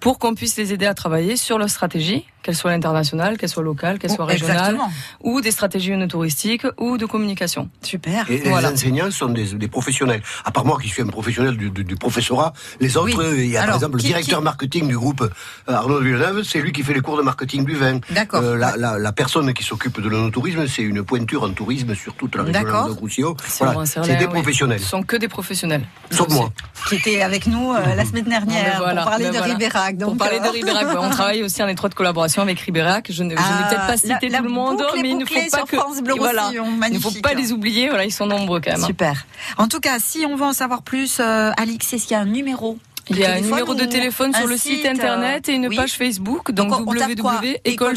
[SPEAKER 5] pour qu'on puisse les aider à travailler sur leur stratégie, qu'elle soit internationale, qu'elle soit locale, qu'elle
[SPEAKER 2] Oh,
[SPEAKER 5] soit régionale,
[SPEAKER 2] exactement.
[SPEAKER 5] ou des stratégies touristiques ou de communication.
[SPEAKER 2] Super.
[SPEAKER 3] Et les enseignants sont des, des professionnels. À part moi qui suis un professionnel du, du- du professorat, les autres,
[SPEAKER 2] Oui.
[SPEAKER 3] il y a
[SPEAKER 2] Alors,
[SPEAKER 3] par exemple le directeur
[SPEAKER 2] qui-
[SPEAKER 3] marketing du groupe euh, Arnaud de Villeneuve, c'est lui qui fait les cours de marketing du vin.
[SPEAKER 2] D'accord.
[SPEAKER 3] Euh, la, la, la personne qui s'occupe de l'onotourisme, c'est une pointure en tourisme sur toute la région de Roussillon. Voilà, c'est des
[SPEAKER 5] oui.
[SPEAKER 3] professionnels.
[SPEAKER 5] Ce sont que des professionnels.
[SPEAKER 3] Sauf moi.
[SPEAKER 2] Qui était avec nous euh, la semaine dernière
[SPEAKER 5] Ben voilà,
[SPEAKER 2] pour parler
[SPEAKER 5] ben
[SPEAKER 2] de
[SPEAKER 5] voilà.
[SPEAKER 2] Ribérac.
[SPEAKER 5] Pour parler de Ribérac, on travaille aussi en étroite collaboration avec Ribérac. Je ne, je n'ai
[SPEAKER 2] Ah,
[SPEAKER 5] peut-être pas
[SPEAKER 2] la-
[SPEAKER 5] cité
[SPEAKER 2] la
[SPEAKER 5] tout le monde, mais il ne faut pas que
[SPEAKER 2] France Bleu
[SPEAKER 5] voilà, ne faut pas les oublier. Voilà, ils sont nombreux quand même.
[SPEAKER 2] Super. En tout cas, si on veut en savoir plus, euh, Alix, est-ce qu'il y a un numéro
[SPEAKER 5] Il y a un numéro de téléphone sur le site
[SPEAKER 2] site,
[SPEAKER 5] internet et une
[SPEAKER 2] euh, oui.
[SPEAKER 5] page Facebook, donc,
[SPEAKER 2] Donc, quoi? École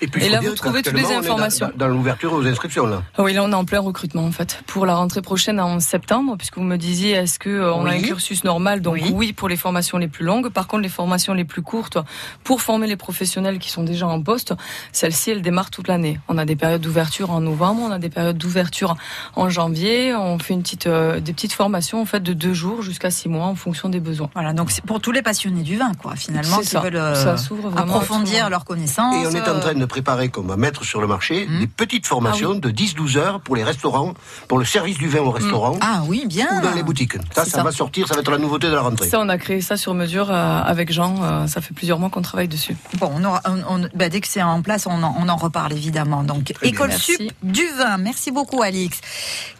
[SPEAKER 3] Et, puis,
[SPEAKER 5] Et là, vous trouvez toutes les informations.
[SPEAKER 3] Dans, dans l'ouverture aux inscriptions, là.
[SPEAKER 5] Oui, là, on est en plein recrutement, en fait, pour la rentrée prochaine en septembre, puisque vous me disiez, est-ce que euh, on a un cursus normal? Donc oui. pour les formations les plus longues. Par contre, les formations les plus courtes, pour former les professionnels qui sont déjà en poste, celles-ci, elles démarrent toute l'année. On a des périodes d'ouverture en novembre, on a des périodes d'ouverture en janvier. On fait une petite, euh, des petites formations, en fait, de deux jours jusqu'à six mois, en fonction des besoins.
[SPEAKER 2] Voilà, donc c'est pour tous les passionnés du vin, quoi, finalement, qui
[SPEAKER 5] ça.
[SPEAKER 2] veulent euh,
[SPEAKER 5] Ça vraiment
[SPEAKER 2] approfondir leurs connaissances.
[SPEAKER 3] Et on est en train de préparer, comme à mettre sur le marché, des petites formations
[SPEAKER 2] Ah
[SPEAKER 3] de 10-12 heures pour les restaurants, pour le service du vin au restaurant.
[SPEAKER 2] Ah oui, bien.
[SPEAKER 3] Ou dans les boutiques. Ça, ça,
[SPEAKER 5] ça.
[SPEAKER 3] va sortir, ça va être la nouveauté de la rentrée.
[SPEAKER 5] Ça, on a créé ça sur mesure euh, avec Jean. euh, ça fait plusieurs mois qu'on travaille dessus.
[SPEAKER 2] Bon, on aura- on- on- bah, dès que c'est en place, on en, on en reparle évidemment. Donc. École. Sup du vin. Merci beaucoup, Alix.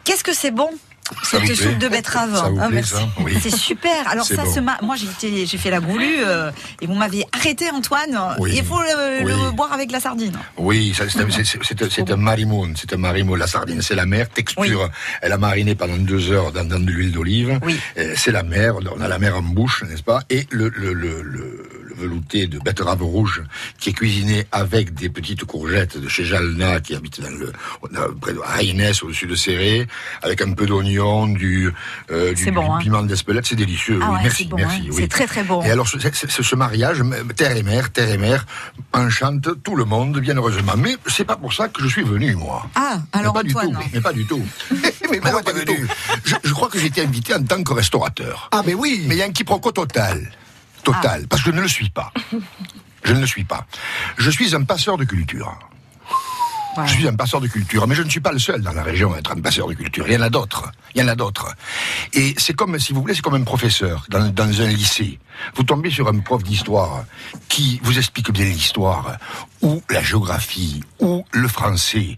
[SPEAKER 2] Qu'est-ce que c'est bon cette soupe de betterave
[SPEAKER 14] Ça vous
[SPEAKER 2] Ah,
[SPEAKER 14] plaît,
[SPEAKER 2] merci.
[SPEAKER 14] ça Oui.
[SPEAKER 2] C'est super. Alors ça,
[SPEAKER 14] bon.
[SPEAKER 2] ce ma- moi j'ai fait la goulue euh, et vous m'aviez arrêté, Antoine.
[SPEAKER 14] Oui.
[SPEAKER 2] Il faut le, boire avec la sardine.
[SPEAKER 14] Oui, ça, c'est un- c'est- c'est- c'est un- c'est un marimoun, c'est un marimoun, la sardine, c'est la mer, texture, elle a mariné pendant deux heures dans, dans de l'huile d'olive, Euh, c'est la mer, on a la mer en bouche, n'est-ce pas, et le, velouté de betterave rouge qui est cuisiné avec des petites courgettes de chez Jalna qui habite dans le, près de Haïnès, au-dessus de Serré, avec un peu d'oignon, du, euh, du,
[SPEAKER 2] C'est bon,
[SPEAKER 14] du
[SPEAKER 2] hein.
[SPEAKER 14] piment d'Espelette, c'est délicieux.
[SPEAKER 2] Ah
[SPEAKER 14] oui,
[SPEAKER 2] ouais,
[SPEAKER 14] merci,
[SPEAKER 2] bon,
[SPEAKER 14] merci.
[SPEAKER 2] hein.
[SPEAKER 14] oui.
[SPEAKER 2] C'est très, très bon.
[SPEAKER 14] Et alors, ce, ce- ce- ce mariage, terre et mer, terre et mer, enchante tout le monde, bien heureusement. Mais c'est pas pour ça que je suis venu, moi.
[SPEAKER 2] Ah, alors
[SPEAKER 14] mais pas
[SPEAKER 2] Antoine.
[SPEAKER 14] du tout, mais pas du tout. mais du tout. Je, je crois que j'ai été invité en tant que restaurateur.
[SPEAKER 3] Ah, mais oui
[SPEAKER 14] Mais il y a un quiproquo total. Total.
[SPEAKER 2] Ah.
[SPEAKER 14] Parce que je ne le suis pas. Je ne le suis pas. Je suis un passeur de culture. Je suis un passeur de culture, mais je ne suis pas le seul dans la région à être un passeur de culture. Il y en a d'autres. Il y en a d'autres. Et c'est comme, si vous voulez, c'est comme un professeur dans, un lycée. Vous tombez sur un prof d'histoire qui vous explique bien l'histoire, ou la géographie, ou le français.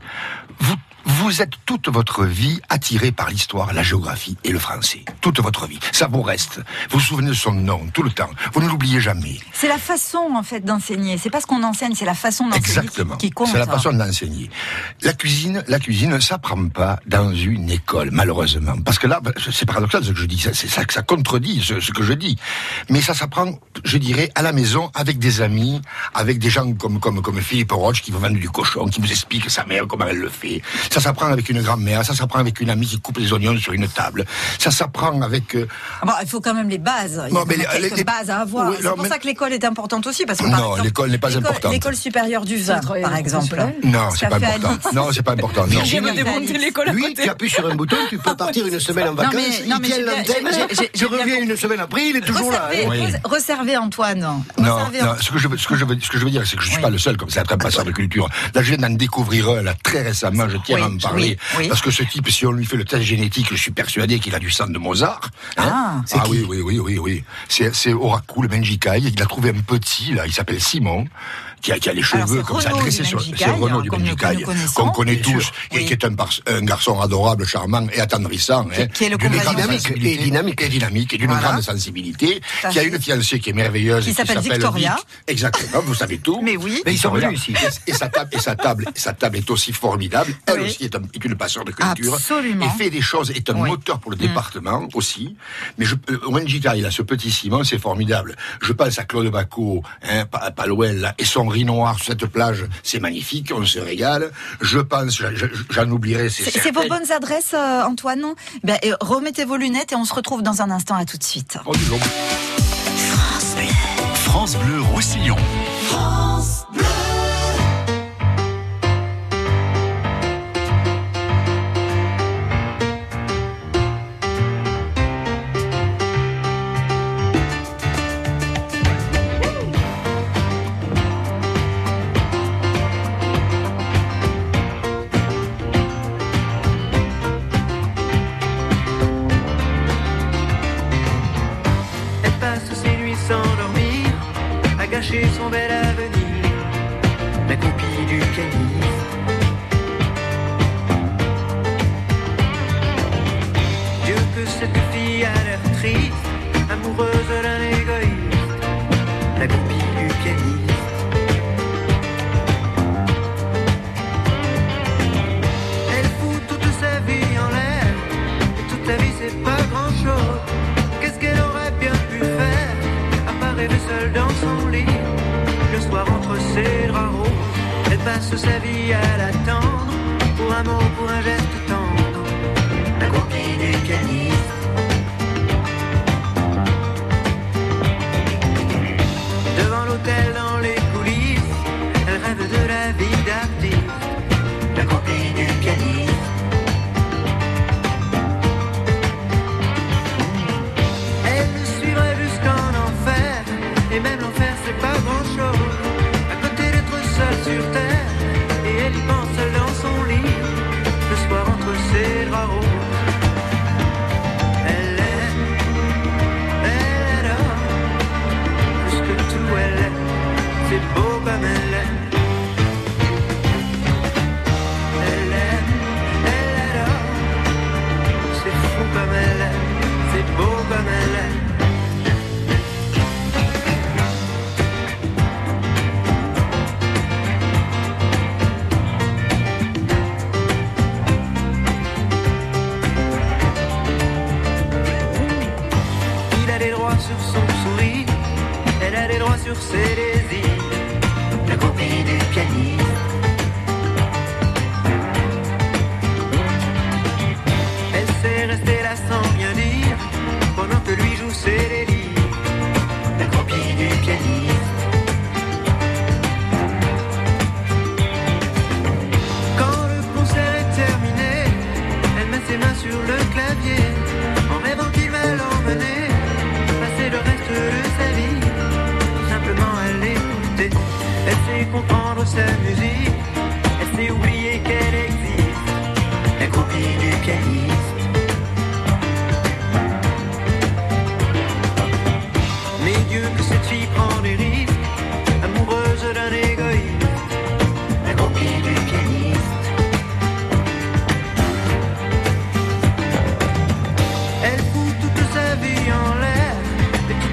[SPEAKER 14] Vous êtes toute votre vie attiré par l'histoire, la géographie et le français. Toute votre vie. Ça vous reste. Vous vous souvenez de son nom tout le temps. Vous ne l'oubliez jamais.
[SPEAKER 2] C'est la façon en fait d'enseigner. C'est pas ce qu'on enseigne, c'est la façon d'enseigner qui,
[SPEAKER 14] Exactement.
[SPEAKER 2] qui compte.
[SPEAKER 14] C'est la façon de l'enseigner. La cuisine, la cuisine ne s'apprend pas dans une école, malheureusement. Parce que là, bah, c'est paradoxal ce que je dis. Ça- C'est ça que ça contredit ce, ce que je dis. Mais ça s'apprend, je dirais, à la maison, avec des amis, avec des gens comme, comme, comme Philippe Roche qui vous vendent du cochon, qui vous explique sa mère comment elle le fait. Ça s'apprend avec une grand-mère, ça s'apprend avec une amie qui coupe les oignons sur une table. Ça s'apprend avec... euh,
[SPEAKER 2] Ah bon, il faut quand même les bases. Il y
[SPEAKER 14] Non,
[SPEAKER 2] a
[SPEAKER 14] mais
[SPEAKER 2] quelques
[SPEAKER 14] les-
[SPEAKER 2] bases à avoir.
[SPEAKER 14] Oui,
[SPEAKER 2] c'est pour
[SPEAKER 14] mais-
[SPEAKER 2] ça que l'école est importante aussi, parce que par
[SPEAKER 14] Non, l'école n'est pas
[SPEAKER 2] l'école-
[SPEAKER 14] importante.
[SPEAKER 2] L'école supérieure du vin, par exemple.
[SPEAKER 14] Non,
[SPEAKER 2] Ce
[SPEAKER 14] c'est pas important. Non, c'est pas important. Non.
[SPEAKER 5] J'ai démonté
[SPEAKER 2] Alix.
[SPEAKER 5] l'école à
[SPEAKER 3] Lui,
[SPEAKER 5] côté.
[SPEAKER 3] tu appuies sur un bouton, tu peux partir une semaine en vacances,
[SPEAKER 2] non, mais
[SPEAKER 3] l'antenne, je reviens une semaine après, il est toujours là.
[SPEAKER 2] Reservez,
[SPEAKER 3] hein.
[SPEAKER 2] Antoine.
[SPEAKER 14] Non, ce que je veux, ce que je veux, ce que je veux dire, c'est que je suis pas le seul comme ça, à être un passeur de culture. Là, je viens d'en découvrir un, là, très récemment, je tiens
[SPEAKER 2] Oui,
[SPEAKER 14] à en parler.
[SPEAKER 2] oui, oui.
[SPEAKER 14] Parce que ce type, si on lui fait le test génétique, je suis persuadé qu'il a du sang de Mozart.
[SPEAKER 2] Ah,
[SPEAKER 14] ah oui, oui, oui, oui, oui. C'est, Oracle, Benjicaï. Il a trouvé un petit, là, il s'appelle Simon. Qui a, qui a les cheveux comme ça dressés sur. C'est Renaud
[SPEAKER 2] hein,
[SPEAKER 14] du
[SPEAKER 2] connaissons.
[SPEAKER 14] qu'on connaît tous, et qui est un, par- un garçon adorable, charmant et attendrissant. hein,
[SPEAKER 2] qui est le
[SPEAKER 14] d'une
[SPEAKER 2] compagnon.
[SPEAKER 14] grande
[SPEAKER 3] Dynamique, et dynamique.
[SPEAKER 14] Et dynamique, et d'une
[SPEAKER 2] Voilà.
[SPEAKER 14] grande sensibilité, qui a une fiancée qui est merveilleuse.
[SPEAKER 2] Qui s'appelle Victoria.
[SPEAKER 14] Vic. Exactement, vous savez tout.
[SPEAKER 2] Mais oui.
[SPEAKER 3] Mais ils sont venus ici.
[SPEAKER 14] Et, sa table, et sa table, sa table est aussi formidable. Elle
[SPEAKER 2] Oui.
[SPEAKER 14] aussi est, un- est une passion de culture.
[SPEAKER 2] Absolument.
[SPEAKER 14] Et fait des choses, est un
[SPEAKER 2] Oui. Mm.
[SPEAKER 14] moteur pour le département aussi. Mais je, euh, Wenjika, il a ce petit Simon, c'est formidable. Je pense à Claude Bacot, hein, Pa- Palouel, là, et son riz noir sur cette plage, c'est magnifique, on se régale. Je pense, j'en- oublierai, c'est
[SPEAKER 2] vos bonnes adresses, euh, Antoine? Ben, euh, Remettez vos lunettes et on se retrouve dans un instant. À tout de suite.
[SPEAKER 14] Oh, donc.
[SPEAKER 16] France Bleu Roussillon.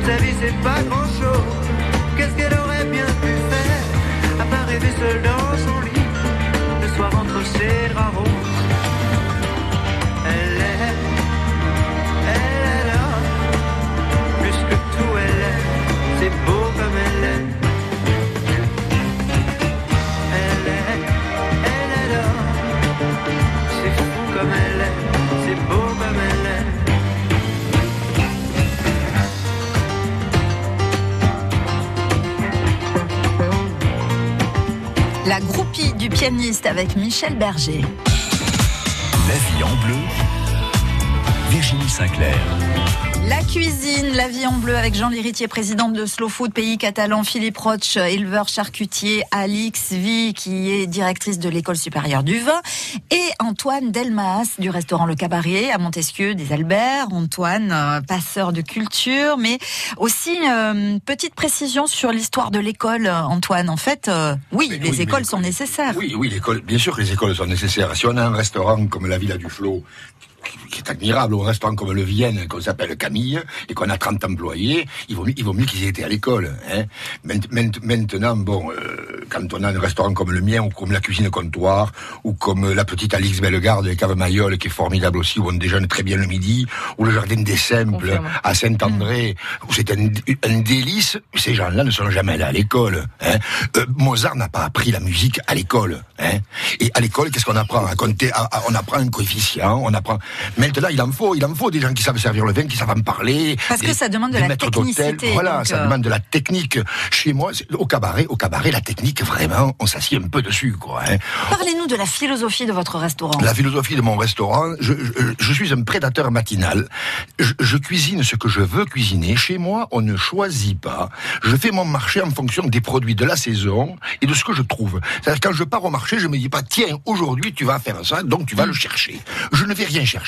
[SPEAKER 17] Sa vie c'est pas grand chose. Qu'est-ce qu'elle aurait bien pu faire, à part rêver seule dans
[SPEAKER 2] Groupie du pianiste avec Michel Berger.
[SPEAKER 16] La vie en bleu. Virginie
[SPEAKER 1] Sinclair.
[SPEAKER 2] La cuisine, la vie en bleu avec Jean Lhéritier, président de Slow Food Pays Catalan, Philippe Roche, éleveur charcutier, Alix Vi, qui est directrice de l'école supérieure du vin, et Antoine Delmas du restaurant Le Cabaret à Montesquieu des Alberts. Antoine, euh, passeur de culture, mais aussi euh, petite précision sur l'histoire de l'école, Antoine. En fait, euh, oui, les
[SPEAKER 14] oui,
[SPEAKER 2] écoles sont nécessaires.
[SPEAKER 14] Oui, oui, l'école, bien sûr que les écoles sont nécessaires. Si on a un restaurant comme la Villa du Flot, qui- est admirable, un restaurant comme le Vienne, qu'on s'appelle Camille, et qu'on a 30 employés, il vaut mieux, il vaut mieux qu'ils aient été à l'école. Hein. Maint- maint- Maintenant, bon, euh, quand on a un restaurant comme le mien, ou comme la cuisine comptoir, ou comme la petite Alix Bellegarde, les caves Mayol, qui est formidable aussi, où on déjeune très bien le midi, ou le jardin des Simples,
[SPEAKER 5] Confirme.
[SPEAKER 14] à Saint-André, où c'est un, un délice, ces gens-là ne sont jamais allés à l'école. Hein. Euh, Mozart n'a pas appris la musique à l'école. Hein. Et à l'école, qu'est-ce qu'on apprend? À compter, à- à- on apprend un coefficient, on apprend. Maintenant, il en faut, il en faut des gens qui savent servir le vin, qui savent en parler.
[SPEAKER 2] Parce que ça demande de la technicité,
[SPEAKER 14] Voilà, ça
[SPEAKER 2] euh,
[SPEAKER 14] demande de la technique. Chez moi, au cabaret, au cabaret, la technique, vraiment, on s'assied un peu dessus, quoi. Hein.
[SPEAKER 2] Parlez-nous de la philosophie de votre restaurant.
[SPEAKER 14] La philosophie de mon restaurant, je, je, je suis un prédateur matinal. Je, je cuisine ce que je veux cuisiner. Chez moi, on ne choisit pas. Je fais mon marché en fonction des produits de la saison et de ce que je trouve. C'est-à-dire quand je pars au marché, je me dis pas tiens aujourd'hui tu vas faire ça, donc tu vas le chercher. Je ne vais rien chercher.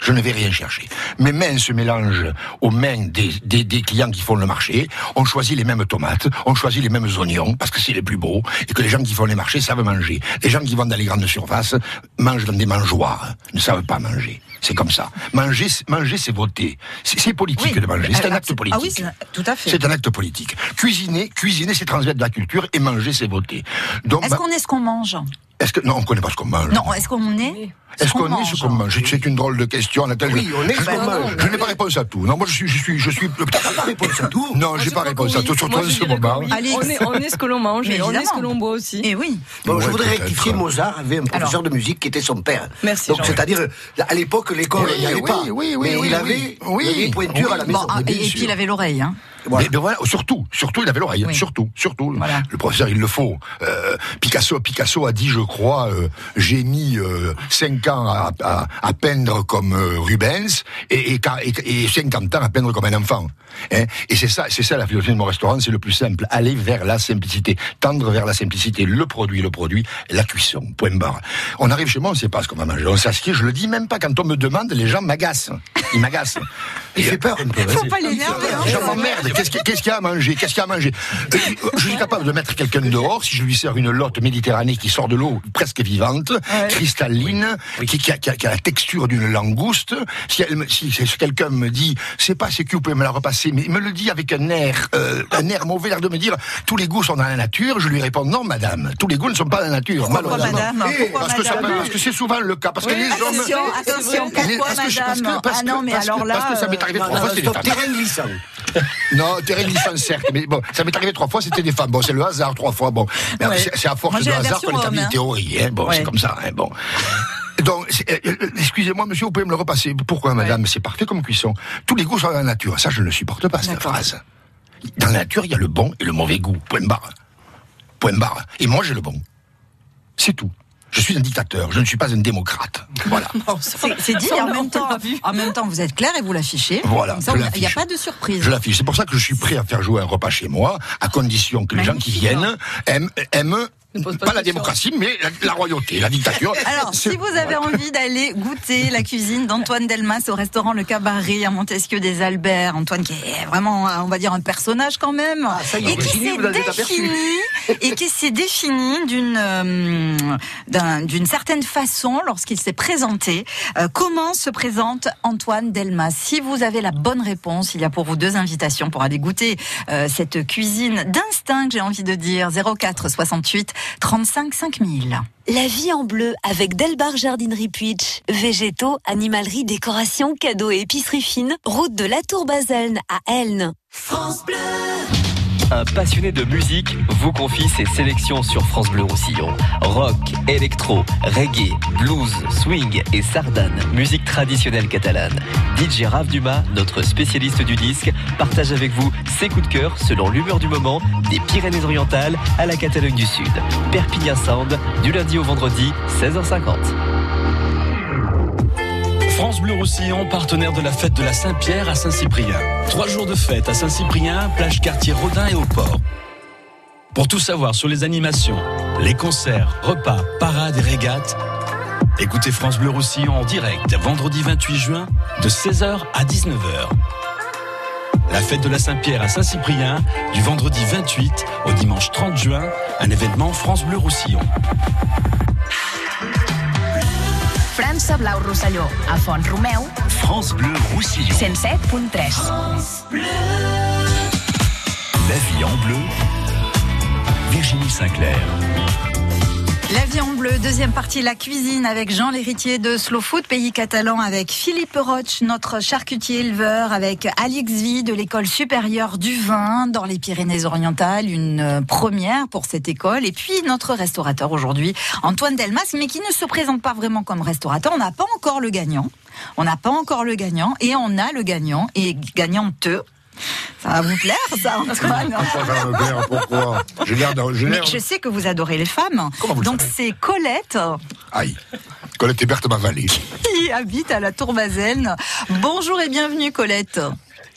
[SPEAKER 14] Je ne vais rien chercher. Mes mains se mélangent aux mains des, des, clients qui font le marché. On choisit les mêmes tomates, on choisit les mêmes oignons parce que c'est les plus beaux et que les gens qui font les marchés savent manger. Les gens qui vendent dans les grandes surfaces mangent dans des mangeoires, ne savent pas manger. C'est comme ça. Manger, c'est- manger, c'est voter. C'est politique
[SPEAKER 2] Oui.
[SPEAKER 14] de manger. C'est un
[SPEAKER 2] Ah,
[SPEAKER 14] acte politique.
[SPEAKER 2] Ah oui, c'est- tout à fait.
[SPEAKER 14] C'est un acte politique. Cuisiner, cuisiner, c'est transmettre de la culture et manger, c'est voter. Donc,
[SPEAKER 2] Est-ce
[SPEAKER 14] bah,
[SPEAKER 2] qu'on est ce qu'on mange?
[SPEAKER 14] Est-ce que non, on connaît pas ce qu'on mange.
[SPEAKER 2] Non, est-ce qu'on est
[SPEAKER 14] Est-ce qu'on est ce qu'on mange? C'est une drôle de question. Nathalie.
[SPEAKER 3] Oui, on est
[SPEAKER 14] je,
[SPEAKER 3] ce qu'on
[SPEAKER 14] je-
[SPEAKER 3] mange.
[SPEAKER 14] je n'ai pas réponse à tout. Non, moi je suis, je suis, je suis.
[SPEAKER 3] pas réponse à tout
[SPEAKER 14] Non, j'ai pas réponse à tout. Surtout en ce moment.
[SPEAKER 5] oui.
[SPEAKER 2] Allez.
[SPEAKER 5] On, est, ce que l'on mange
[SPEAKER 2] Mais
[SPEAKER 5] et on est ce que l'on boit aussi.
[SPEAKER 2] Et oui.
[SPEAKER 3] Bon, je voudrais rectifier, Mozart avait un professeur de musique qui était son père.
[SPEAKER 5] Merci,
[SPEAKER 3] Donc, c'est-à-dire, à l'époque, l'école,
[SPEAKER 14] Oui,
[SPEAKER 3] il n'y avait
[SPEAKER 14] oui,
[SPEAKER 3] pas.
[SPEAKER 14] oui, oui,
[SPEAKER 3] mais
[SPEAKER 14] oui,
[SPEAKER 3] il
[SPEAKER 14] oui.
[SPEAKER 3] avait
[SPEAKER 14] Oui.
[SPEAKER 3] une pointure à la
[SPEAKER 14] Oui.
[SPEAKER 3] maison.
[SPEAKER 2] Bon, ah, et, et puis il avait l'oreille. Hein.
[SPEAKER 3] Voilà.
[SPEAKER 14] Mais, mais voilà, surtout, surtout, il avait l'oreille.
[SPEAKER 2] Oui.
[SPEAKER 14] Surtout, surtout.
[SPEAKER 2] Voilà.
[SPEAKER 14] Le professeur, il le faut. Euh, Picasso, Picasso a dit, je crois, euh, j'ai mis euh, 5 ans à, à, à peindre comme euh, Rubens et, et, et, et 50 ans à peindre comme un enfant. Hein et c'est ça, c'est ça la philosophie de mon restaurant, c'est le plus simple. Aller vers la simplicité, tendre vers la simplicité. Le produit, le produit, la cuisson. Point barre. On arrive chez moi, on sait pas ce qu'on va manger. On s'assied, je le dis même pas quand on me demande, les gens m'agacent. Ils m'agacent.
[SPEAKER 3] Il fait peur un peu.
[SPEAKER 2] Faut pas l'énerver. hein.
[SPEAKER 14] Je m'emmerde. Qu'est-ce qu'il qu'est-ce qu'il y a à manger? Qu'est-ce qu'il y a à manger? Euh, Je suis capable de mettre quelqu'un dehors si je lui sers une lotte méditerranée qui sort de l'eau presque vivante, cristalline, Qui, qui a, qui a- qui a la texture d'une langouste. Si, elle si, si quelqu'un me dit, c'est pas c'est que vous pouvez me la repasser, mais il me le dit avec un air, euh, un air mauvais, l'air de me dire, tous les goûts sont dans la nature. Je lui réponds, non, madame, tous les goûts ne sont pas dans la nature.
[SPEAKER 2] Pourquoi,
[SPEAKER 14] malheureusement.
[SPEAKER 2] madame
[SPEAKER 14] Eh,
[SPEAKER 2] Pourquoi,
[SPEAKER 14] parce que ça-
[SPEAKER 2] madame
[SPEAKER 14] parce que c'est souvent le cas. Parce que
[SPEAKER 2] Oui,
[SPEAKER 14] les hommes.
[SPEAKER 2] attention, attention, pourquoi,
[SPEAKER 14] parce que je- parce que-
[SPEAKER 2] madame
[SPEAKER 14] parce
[SPEAKER 2] Ah
[SPEAKER 14] que-
[SPEAKER 2] non, mais
[SPEAKER 14] que-
[SPEAKER 2] alors là,
[SPEAKER 14] Parce que ça m'est arrivé trois fois, c'est des
[SPEAKER 3] stop,
[SPEAKER 14] femmes. Non, terrain glissant, certes, mais bon, ça m'est arrivé trois fois, c'était des femmes. Bon, c'est le hasard trois fois, bon.
[SPEAKER 2] Ouais.
[SPEAKER 14] c'est- à force
[SPEAKER 2] Moi,
[SPEAKER 14] de hasard qu'on établit une théorie, hein. Bon,
[SPEAKER 2] Ouais.
[SPEAKER 14] c'est comme ça, hein, bon. Donc, euh, euh, excusez-moi, monsieur, vous pouvez me le repasser. Pourquoi, madame? C'est parfait comme cuisson. Tous les goûts sont dans la nature. Ça, je ne supporte pas, cette phrase. Dans la nature, il y a le bon et le mauvais goût. Point barre. Point barre. Et moi, j'ai le bon. C'est tout. Je suis un dictateur, je ne suis pas un démocrate. Voilà.
[SPEAKER 2] C'est dit en même temps. En même temps, vous êtes clair et vous l'affichez.
[SPEAKER 14] Voilà,
[SPEAKER 2] Il n'y a pas de surprise.
[SPEAKER 14] Je l'affiche. C'est pour ça que je suis prêt à faire jouer un repas chez moi, à condition que les gens qui viennent aiment, aiment
[SPEAKER 5] pose pas
[SPEAKER 14] la démocratie, mais la, la royauté, la dictature.
[SPEAKER 2] Alors, si vous avez envie d'aller goûter la cuisine d'Antoine Delmas au restaurant Le Cabaret à Montesquieu des Alberts, Antoine qui est vraiment, on va dire, un personnage quand même,
[SPEAKER 3] Ah, ça y est,
[SPEAKER 2] et qui défini, et qui s'est défini d'une euh, d'un- d'une certaine façon lorsqu'il s'est présenté. Euh, comment se présente Antoine Delmas? Si vous avez la bonne réponse, il y a pour vous deux invitations pour aller goûter euh, cette cuisine d'instinct, j'ai envie de dire, 04 68 35 5000.
[SPEAKER 6] La vie en bleu avec Delbar Jardinerie Puitch. Végétaux, animalerie, décoration, cadeaux et épicerie fine. Route de la Tour Baselne à Elne.
[SPEAKER 19] Un passionné de musique vous confie ses sélections sur France Bleu Roussillon. Rock, électro, reggae, blues, swing et sardane, musique traditionnelle catalane. DJ Rav Dumas, notre spécialiste du disque, partage avec vous ses coups de cœur selon l'humeur du moment, des Pyrénées-Orientales à la Catalogne du Sud. Perpignan Sound, du lundi au vendredi, 16h50.
[SPEAKER 1] France Bleu Roussillon, partenaire de la fête de la Saint-Pierre à Saint-Cyprien. Trois jours de fête à Saint-Cyprien, plage quartier Rodin et au port. Pour tout savoir sur les animations, les concerts, repas, parades et régates, écoutez France Bleu Roussillon en direct vendredi 28 juin de 16h à 19h. La fête de la Saint-Pierre à Saint-Cyprien du vendredi 28 au dimanche 30 juin, un événement France Bleu Roussillon.
[SPEAKER 20] França Blau Rosselló, a Font Romeu,
[SPEAKER 16] France Bleu Roussillon.
[SPEAKER 20] 107.3.
[SPEAKER 16] La vie en bleu. Virginie Sinclair.
[SPEAKER 2] La vie en bleu, deuxième partie, la cuisine avec Jean l'héritier de Slow Food, pays catalan, avec Philippe Roche, notre charcutier éleveur, avec Alix Vie de l'école supérieure du vin dans les Pyrénées-Orientales, une euh, première pour cette école. Et puis notre restaurateur aujourd'hui, Antoine Delmas, mais qui ne se présente pas vraiment comme restaurateur. On n'a pas encore le gagnant. On n'a pas encore le gagnant et on a le gagnant et gagnanteux. Ça va vous plaire, ça, Antoine
[SPEAKER 14] Pourquoi ça va me plaire Pourquoi l'air
[SPEAKER 2] Mais je sais que vous adorez les femmes.
[SPEAKER 14] Comment vous le
[SPEAKER 2] Donc c'est Colette
[SPEAKER 14] Aïe. Colette et Berthe Mavalé.
[SPEAKER 2] qui habite à la Tour Bazaine. Bonjour et bienvenue Colette.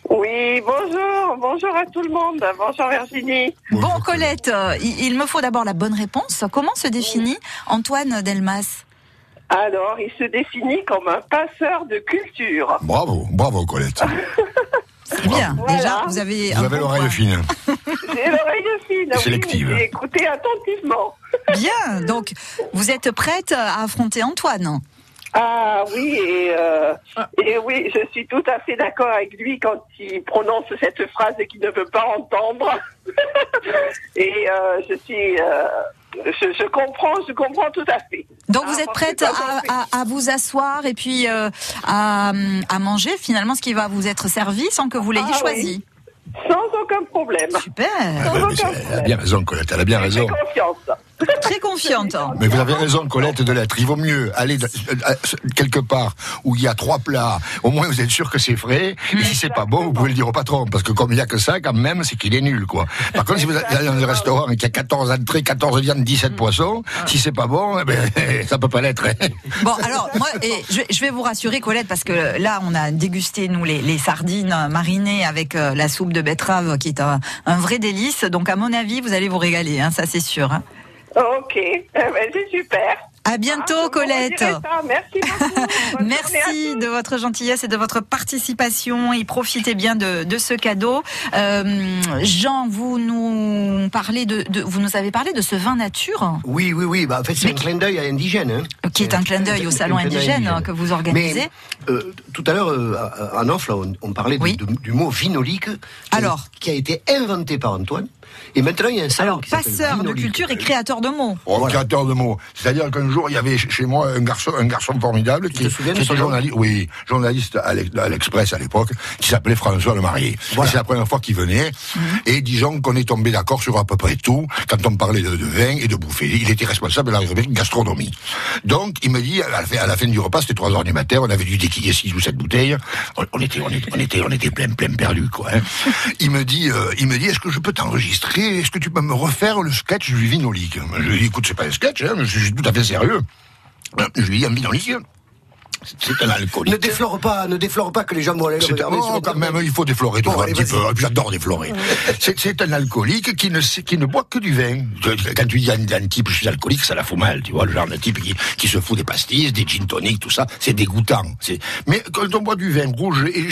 [SPEAKER 21] Oui, bonjour, bonjour à tout le monde. Bonjour Virginie.
[SPEAKER 2] Bon Colette, il il me faut d'abord la bonne réponse. Comment se définit Antoine Delmas
[SPEAKER 21] Alors, il se définit comme un passeur de culture.
[SPEAKER 14] Bravo, bravo Colette.
[SPEAKER 2] C'est bien. Déjà, vous avez
[SPEAKER 14] Vous avez l'oreille fine.
[SPEAKER 21] J'ai l'oreille fine. oui,
[SPEAKER 14] Sélective.
[SPEAKER 21] J'ai écouté attentivement.
[SPEAKER 2] Bien. Donc, vous êtes prête à affronter Antoine
[SPEAKER 21] Ah oui, et, euh, et oui, je suis tout à fait d'accord avec lui quand il prononce cette phrase qu'il ne veut pas entendre. et euh, je suis, euh, je, je comprends, je comprends tout à fait.
[SPEAKER 2] Donc vous
[SPEAKER 21] Ah,
[SPEAKER 2] êtes prête à,
[SPEAKER 21] ça,
[SPEAKER 2] à- à vous asseoir et puis euh, à, à manger finalement ce qui va vous être servi sans que vous l'ayez
[SPEAKER 21] Ah,
[SPEAKER 2] choisi?
[SPEAKER 21] Sans aucun problème.
[SPEAKER 2] Super.
[SPEAKER 21] Sans aucun
[SPEAKER 14] c'est- Elle a bien raison Colette, elle a bien raison.
[SPEAKER 21] J'ai confiance.
[SPEAKER 2] Très confiante.
[SPEAKER 14] Mais vous avez raison, Colette, de l'être. Il vaut mieux aller de- euh, quelque part où il y a trois plats. Au moins, vous êtes sûr que c'est frais. Et si c'est pas bon, vous pouvez le dire au patron. Parce que comme il y a que ça, quand même, c'est qu'il est nul, quoi. Par contre, si vous allez dans un restaurant et qu'il y a 14 entrées, 14 viandes, 17 poissons, si c'est pas bon, eh ben, ça peut pas l'être. hein.
[SPEAKER 2] Bon, alors, moi, et je, vais vous rassurer, Colette, parce que là, on a dégusté, nous, les, les sardines marinées avec euh, la soupe de betterave, qui est un, un vrai délice. Donc, à mon avis, vous allez vous régaler, hein, ça, c'est sûr. hein.
[SPEAKER 21] Ok, eh ben, c'est super.
[SPEAKER 2] À bientôt,
[SPEAKER 21] Ah,
[SPEAKER 2] Colette.
[SPEAKER 21] Merci
[SPEAKER 2] de votre gentillesse et de votre participation et profitez bien de, de ce cadeau. Euh, Jean, vous nous parlez de, de- vous nous avez parlé de ce vin nature
[SPEAKER 3] Oui, oui, oui. Bah, en fait, c'est un clin d'œil à indigène. hein.
[SPEAKER 2] qui est un clin d'œil au salon indigène que vous organisez.
[SPEAKER 3] Mais, euh, tout à l'heure, euh, en off, là, on, on parlait du- du, du mot vinolique, qui,
[SPEAKER 2] Alors
[SPEAKER 3] a, qui a été inventé par Antoine. Et maintenant, il y a un salon
[SPEAKER 2] Alors,
[SPEAKER 3] qui
[SPEAKER 2] passeur de culture et créateur de mots.
[SPEAKER 14] Oh, créateur de mots. C'est-à-dire qu'un il y avait chez moi un garçon, un garçon formidable qui, était journaliste, oui, journaliste à l'Ex- à l'Express à l'époque, qui s'appelait François Le Marié. C'est la première fois qu'il venait.
[SPEAKER 3] Mhm.
[SPEAKER 14] Et disons qu'on est tombé d'accord sur à peu près tout quand on parlait de, de vin et de bouffer. Il était responsable de la rubrique gastronomie. Donc, il me dit, à la fin, à la fin du repas, c'était 3 heures du matin, on avait dû déquiller 6 ou 7 bouteilles. On, on était, on était, on était, on était plein, plein perdu, quoi. hein. il me dit, euh, il me dit, est-ce que je peux t'enregistrer? Est-ce que tu peux me refaire le sketch du vinolique Je lui dis, écoute, c'est pas un sketch, hein, je suis tout à fait sérieux. Je lui dis, un vinolique, c'est un alcoolique.
[SPEAKER 3] Ne déflore pas, ne déflore pas que les gens vont aller le
[SPEAKER 14] C'est-
[SPEAKER 3] regarder.
[SPEAKER 14] oh, quand même, il faut déflorer
[SPEAKER 3] Bon,
[SPEAKER 14] un petit peu. J'adore déflorer. C'est c'est un alcoolique qui ne, qui ne boit que du vin. Quand tu dis à un, à un type, je suis alcoolique, ça la fout mal, tu vois, le genre de type qui, qui se fout des pastilles, des gin tonic, tout ça, c'est dégoûtant. C'est- Mais quand on boit du vin rouge, et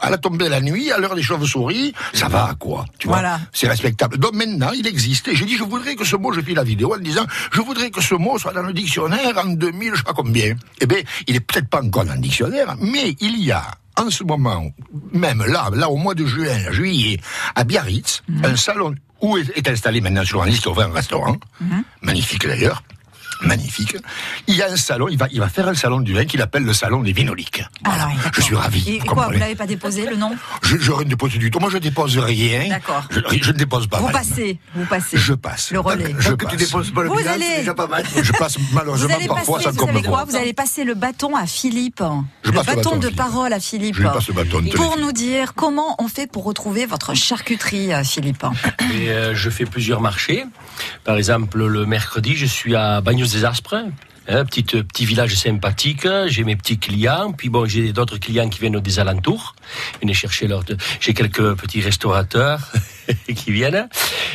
[SPEAKER 14] à la tombée de la nuit, à l'heure des chauves-souris, ça va, quoi. Tu vois,
[SPEAKER 2] Voilà.
[SPEAKER 14] c'est respectable. Donc maintenant, il existe. Et j'ai dit, je voudrais que ce mot, je fais la vidéo en disant, je voudrais que ce mot soit dans le dictionnaire en 2000, je sais pas combien. Eh bien, il est peut-être pas encore dans le dictionnaire, mais il y a, en ce moment, même là, là, au mois de juin, juillet, à Biarritz, un salon où est, installé maintenant ce journaliste qui a ouvert un restaurant, magnifique d'ailleurs, magnifique. Il y a un salon, il va, il va faire un salon du vin qu'il appelle le salon des vinoliques. Voilà. je suis ravi.
[SPEAKER 2] Et
[SPEAKER 14] vous
[SPEAKER 2] quoi, vous l'avez pas déposé le nom
[SPEAKER 14] Je, je ne dépose du tout. Moi, je dépose rien.
[SPEAKER 2] D'accord.
[SPEAKER 14] Je, je ne dépose pas.
[SPEAKER 2] Vous
[SPEAKER 14] madame.
[SPEAKER 2] passez, vous passez.
[SPEAKER 14] Je passe.
[SPEAKER 2] Le relais.
[SPEAKER 14] Je
[SPEAKER 3] que tu déposes pas le
[SPEAKER 2] Vous
[SPEAKER 3] bilan,
[SPEAKER 2] allez-
[SPEAKER 3] déjà pas mal.
[SPEAKER 14] Je passe
[SPEAKER 2] Vous
[SPEAKER 14] malheureusement
[SPEAKER 2] allez
[SPEAKER 14] parfois
[SPEAKER 2] passer,
[SPEAKER 14] sans
[SPEAKER 2] vous savez quoi. Vous allez passer le bâton à Philippe.
[SPEAKER 14] Je
[SPEAKER 2] le
[SPEAKER 14] passe le
[SPEAKER 2] bâton de
[SPEAKER 14] Philippe.
[SPEAKER 2] parole à Philippe.
[SPEAKER 14] Je passe le bâton de
[SPEAKER 2] Pour nous dire comment on fait pour retrouver votre charcuterie, euh, Philippe.
[SPEAKER 12] Et, euh, je fais plusieurs marchés. Par exemple, le mercredi, je suis à Bagnos des Aspres, Un petit, village sympathique, j'ai mes petits clients, puis bon, j'ai d'autres clients qui viennent des alentours, viennent chercher leur... J'ai quelques petits restaurateurs qui viennent.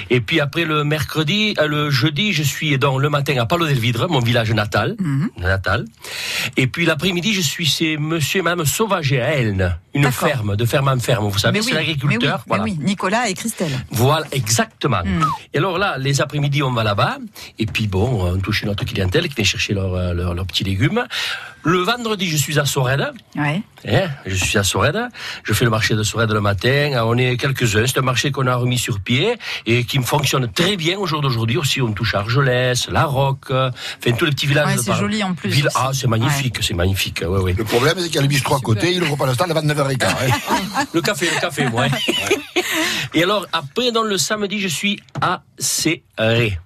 [SPEAKER 12] Et puis après le mercredi, euh, le jeudi, je suis donc le matin à Palo del Vidre, mon village natal, natal. Et puis l'après-midi, je suis chez monsieur et madame Sauvager à Elne, une ferme, de ferme en ferme, vous savez, c'est l'agriculteur.
[SPEAKER 2] oui,
[SPEAKER 12] voilà.
[SPEAKER 2] oui, Nicolas et Christelle.
[SPEAKER 12] Voilà, exactement.
[SPEAKER 2] Mm.
[SPEAKER 12] Et alors là, les après-midi, on va là-bas. Et puis bon, on touche notre clientèle qui vient chercher leurs euh, leurs- leurs petits légumes. Le vendredi, je suis à Sorède.
[SPEAKER 2] Ouais.
[SPEAKER 12] Hein, je suis à Sorède. Je fais le marché de Sorède le matin. Ah, On est quelques-uns. C'est un marché qu'on a remis sur pied et qui me fonctionne très bien au jour d'aujourd'hui. Aussi, on touche Argelès, La Roque, enfin tous les petits villages.
[SPEAKER 2] Ouais, c'est joli en plus
[SPEAKER 12] Ville-. Ah, c'est magnifique, c'est magnifique. Ouais, ouais.
[SPEAKER 14] Le problème, c'est qu'il y a le bistrot à côté, il ouvre pas le stand à 29h15. hein.
[SPEAKER 12] Le café, le café, moi. hein. Et alors, après, dans le samedi, je suis à Serré.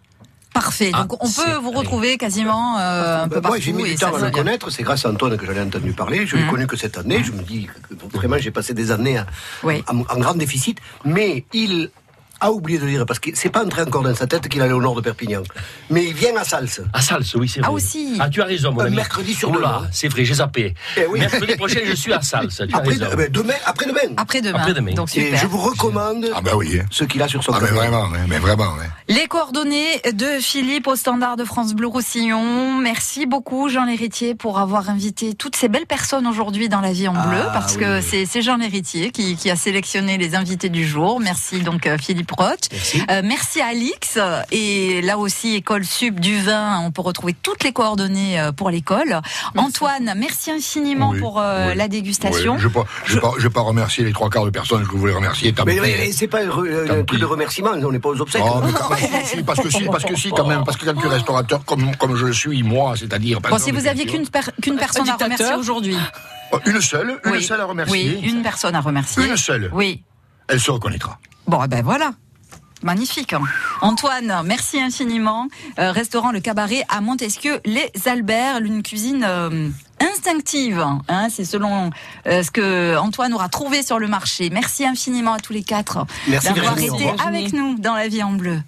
[SPEAKER 2] Parfait.
[SPEAKER 12] Ah,
[SPEAKER 2] Donc on peut vous retrouver quasiment euh, un peu
[SPEAKER 3] Ben,
[SPEAKER 2] partout.
[SPEAKER 3] Moi, j'ai mis du temps à le connaître. C'est grâce à Antoine que j'en ai entendu parler. Je l'ai
[SPEAKER 2] Mhm.
[SPEAKER 3] connu que cette année. Je me dis que vraiment, j'ai passé des années à-
[SPEAKER 2] Oui.
[SPEAKER 3] en, en grand déficit. Mais il a oublié de dire, parce que c'est pas entré encore dans sa tête qu'il allait au nord de Perpignan. Mais il vient à Sals.
[SPEAKER 12] À Sals, oui, c'est vrai.
[SPEAKER 3] Ah, aussi.
[SPEAKER 12] Ah, tu as raison, mon
[SPEAKER 3] Un
[SPEAKER 12] ami.
[SPEAKER 3] mercredi sur deux, hein.
[SPEAKER 12] c'est vrai, j'ai zappé.
[SPEAKER 3] Eh oui.
[SPEAKER 12] Mercredi prochain, je suis à Sals. Tu as
[SPEAKER 3] Après,
[SPEAKER 12] raison.
[SPEAKER 3] eh ben, demain, après-demain.
[SPEAKER 2] Après-demain.
[SPEAKER 12] Après-demain.
[SPEAKER 2] Donc
[SPEAKER 3] Et
[SPEAKER 2] super.
[SPEAKER 3] je vous recommande
[SPEAKER 14] Ah ben oui. hein.
[SPEAKER 3] ce qu'il a sur son
[SPEAKER 14] Ah mais
[SPEAKER 3] camion.
[SPEAKER 14] vraiment, hein, mais vraiment. hein.
[SPEAKER 2] Les coordonnées de Philippe au standard de France Bleu Roussillon. Merci beaucoup Jean Lhéritier pour avoir invité toutes ces belles personnes aujourd'hui dans la vie en bleu
[SPEAKER 3] Ah,
[SPEAKER 2] parce
[SPEAKER 3] oui,
[SPEAKER 2] que
[SPEAKER 3] oui.
[SPEAKER 2] c'est c'est Jean Lhéritier qui, qui a sélectionné les invités du jour. Merci donc euh, Philippe
[SPEAKER 12] Merci.
[SPEAKER 2] Euh, merci à Alix et là aussi école sub du vin. On peut retrouver toutes les coordonnées euh, pour l'école. Antoine, merci infiniment
[SPEAKER 14] Oui,
[SPEAKER 2] pour euh,
[SPEAKER 14] oui.
[SPEAKER 2] la dégustation.
[SPEAKER 14] Je ne vais, pas- je vais pas- je vais pas remercier les trois quarts de personnes que je voulais remercier.
[SPEAKER 3] Mais,
[SPEAKER 14] pis.
[SPEAKER 3] mais c'est pas un, truc de remerciement, on n'est pas aux obsèques.
[SPEAKER 14] Oh, mais quand même, si, si, parce que si, parce que si, quand même, parce que quelques restaurateurs comme, comme je le suis, moi, c'est-à-dire.
[SPEAKER 2] Bon, si vous aviez qu'une per- qu'une personne à remercier aujourd'hui?
[SPEAKER 14] Une seule, une
[SPEAKER 2] Oui.
[SPEAKER 14] seule à remercier.
[SPEAKER 2] Oui, une personne à remercier.
[SPEAKER 14] Une seule.
[SPEAKER 2] Oui.
[SPEAKER 14] Elle se reconnaîtra.
[SPEAKER 2] Bon, eh ben voilà. Magnifique. hein. Antoine, merci infiniment. Euh, restaurant Le Cabaret à Montesquieu, les Alberts, une cuisine euh, instinctive. hein, C'est selon euh, ce que Antoine aura trouvé sur le marché. Merci infiniment à tous les quatre
[SPEAKER 3] Merci,
[SPEAKER 2] d'avoir été avec nous dans la vie en bleu.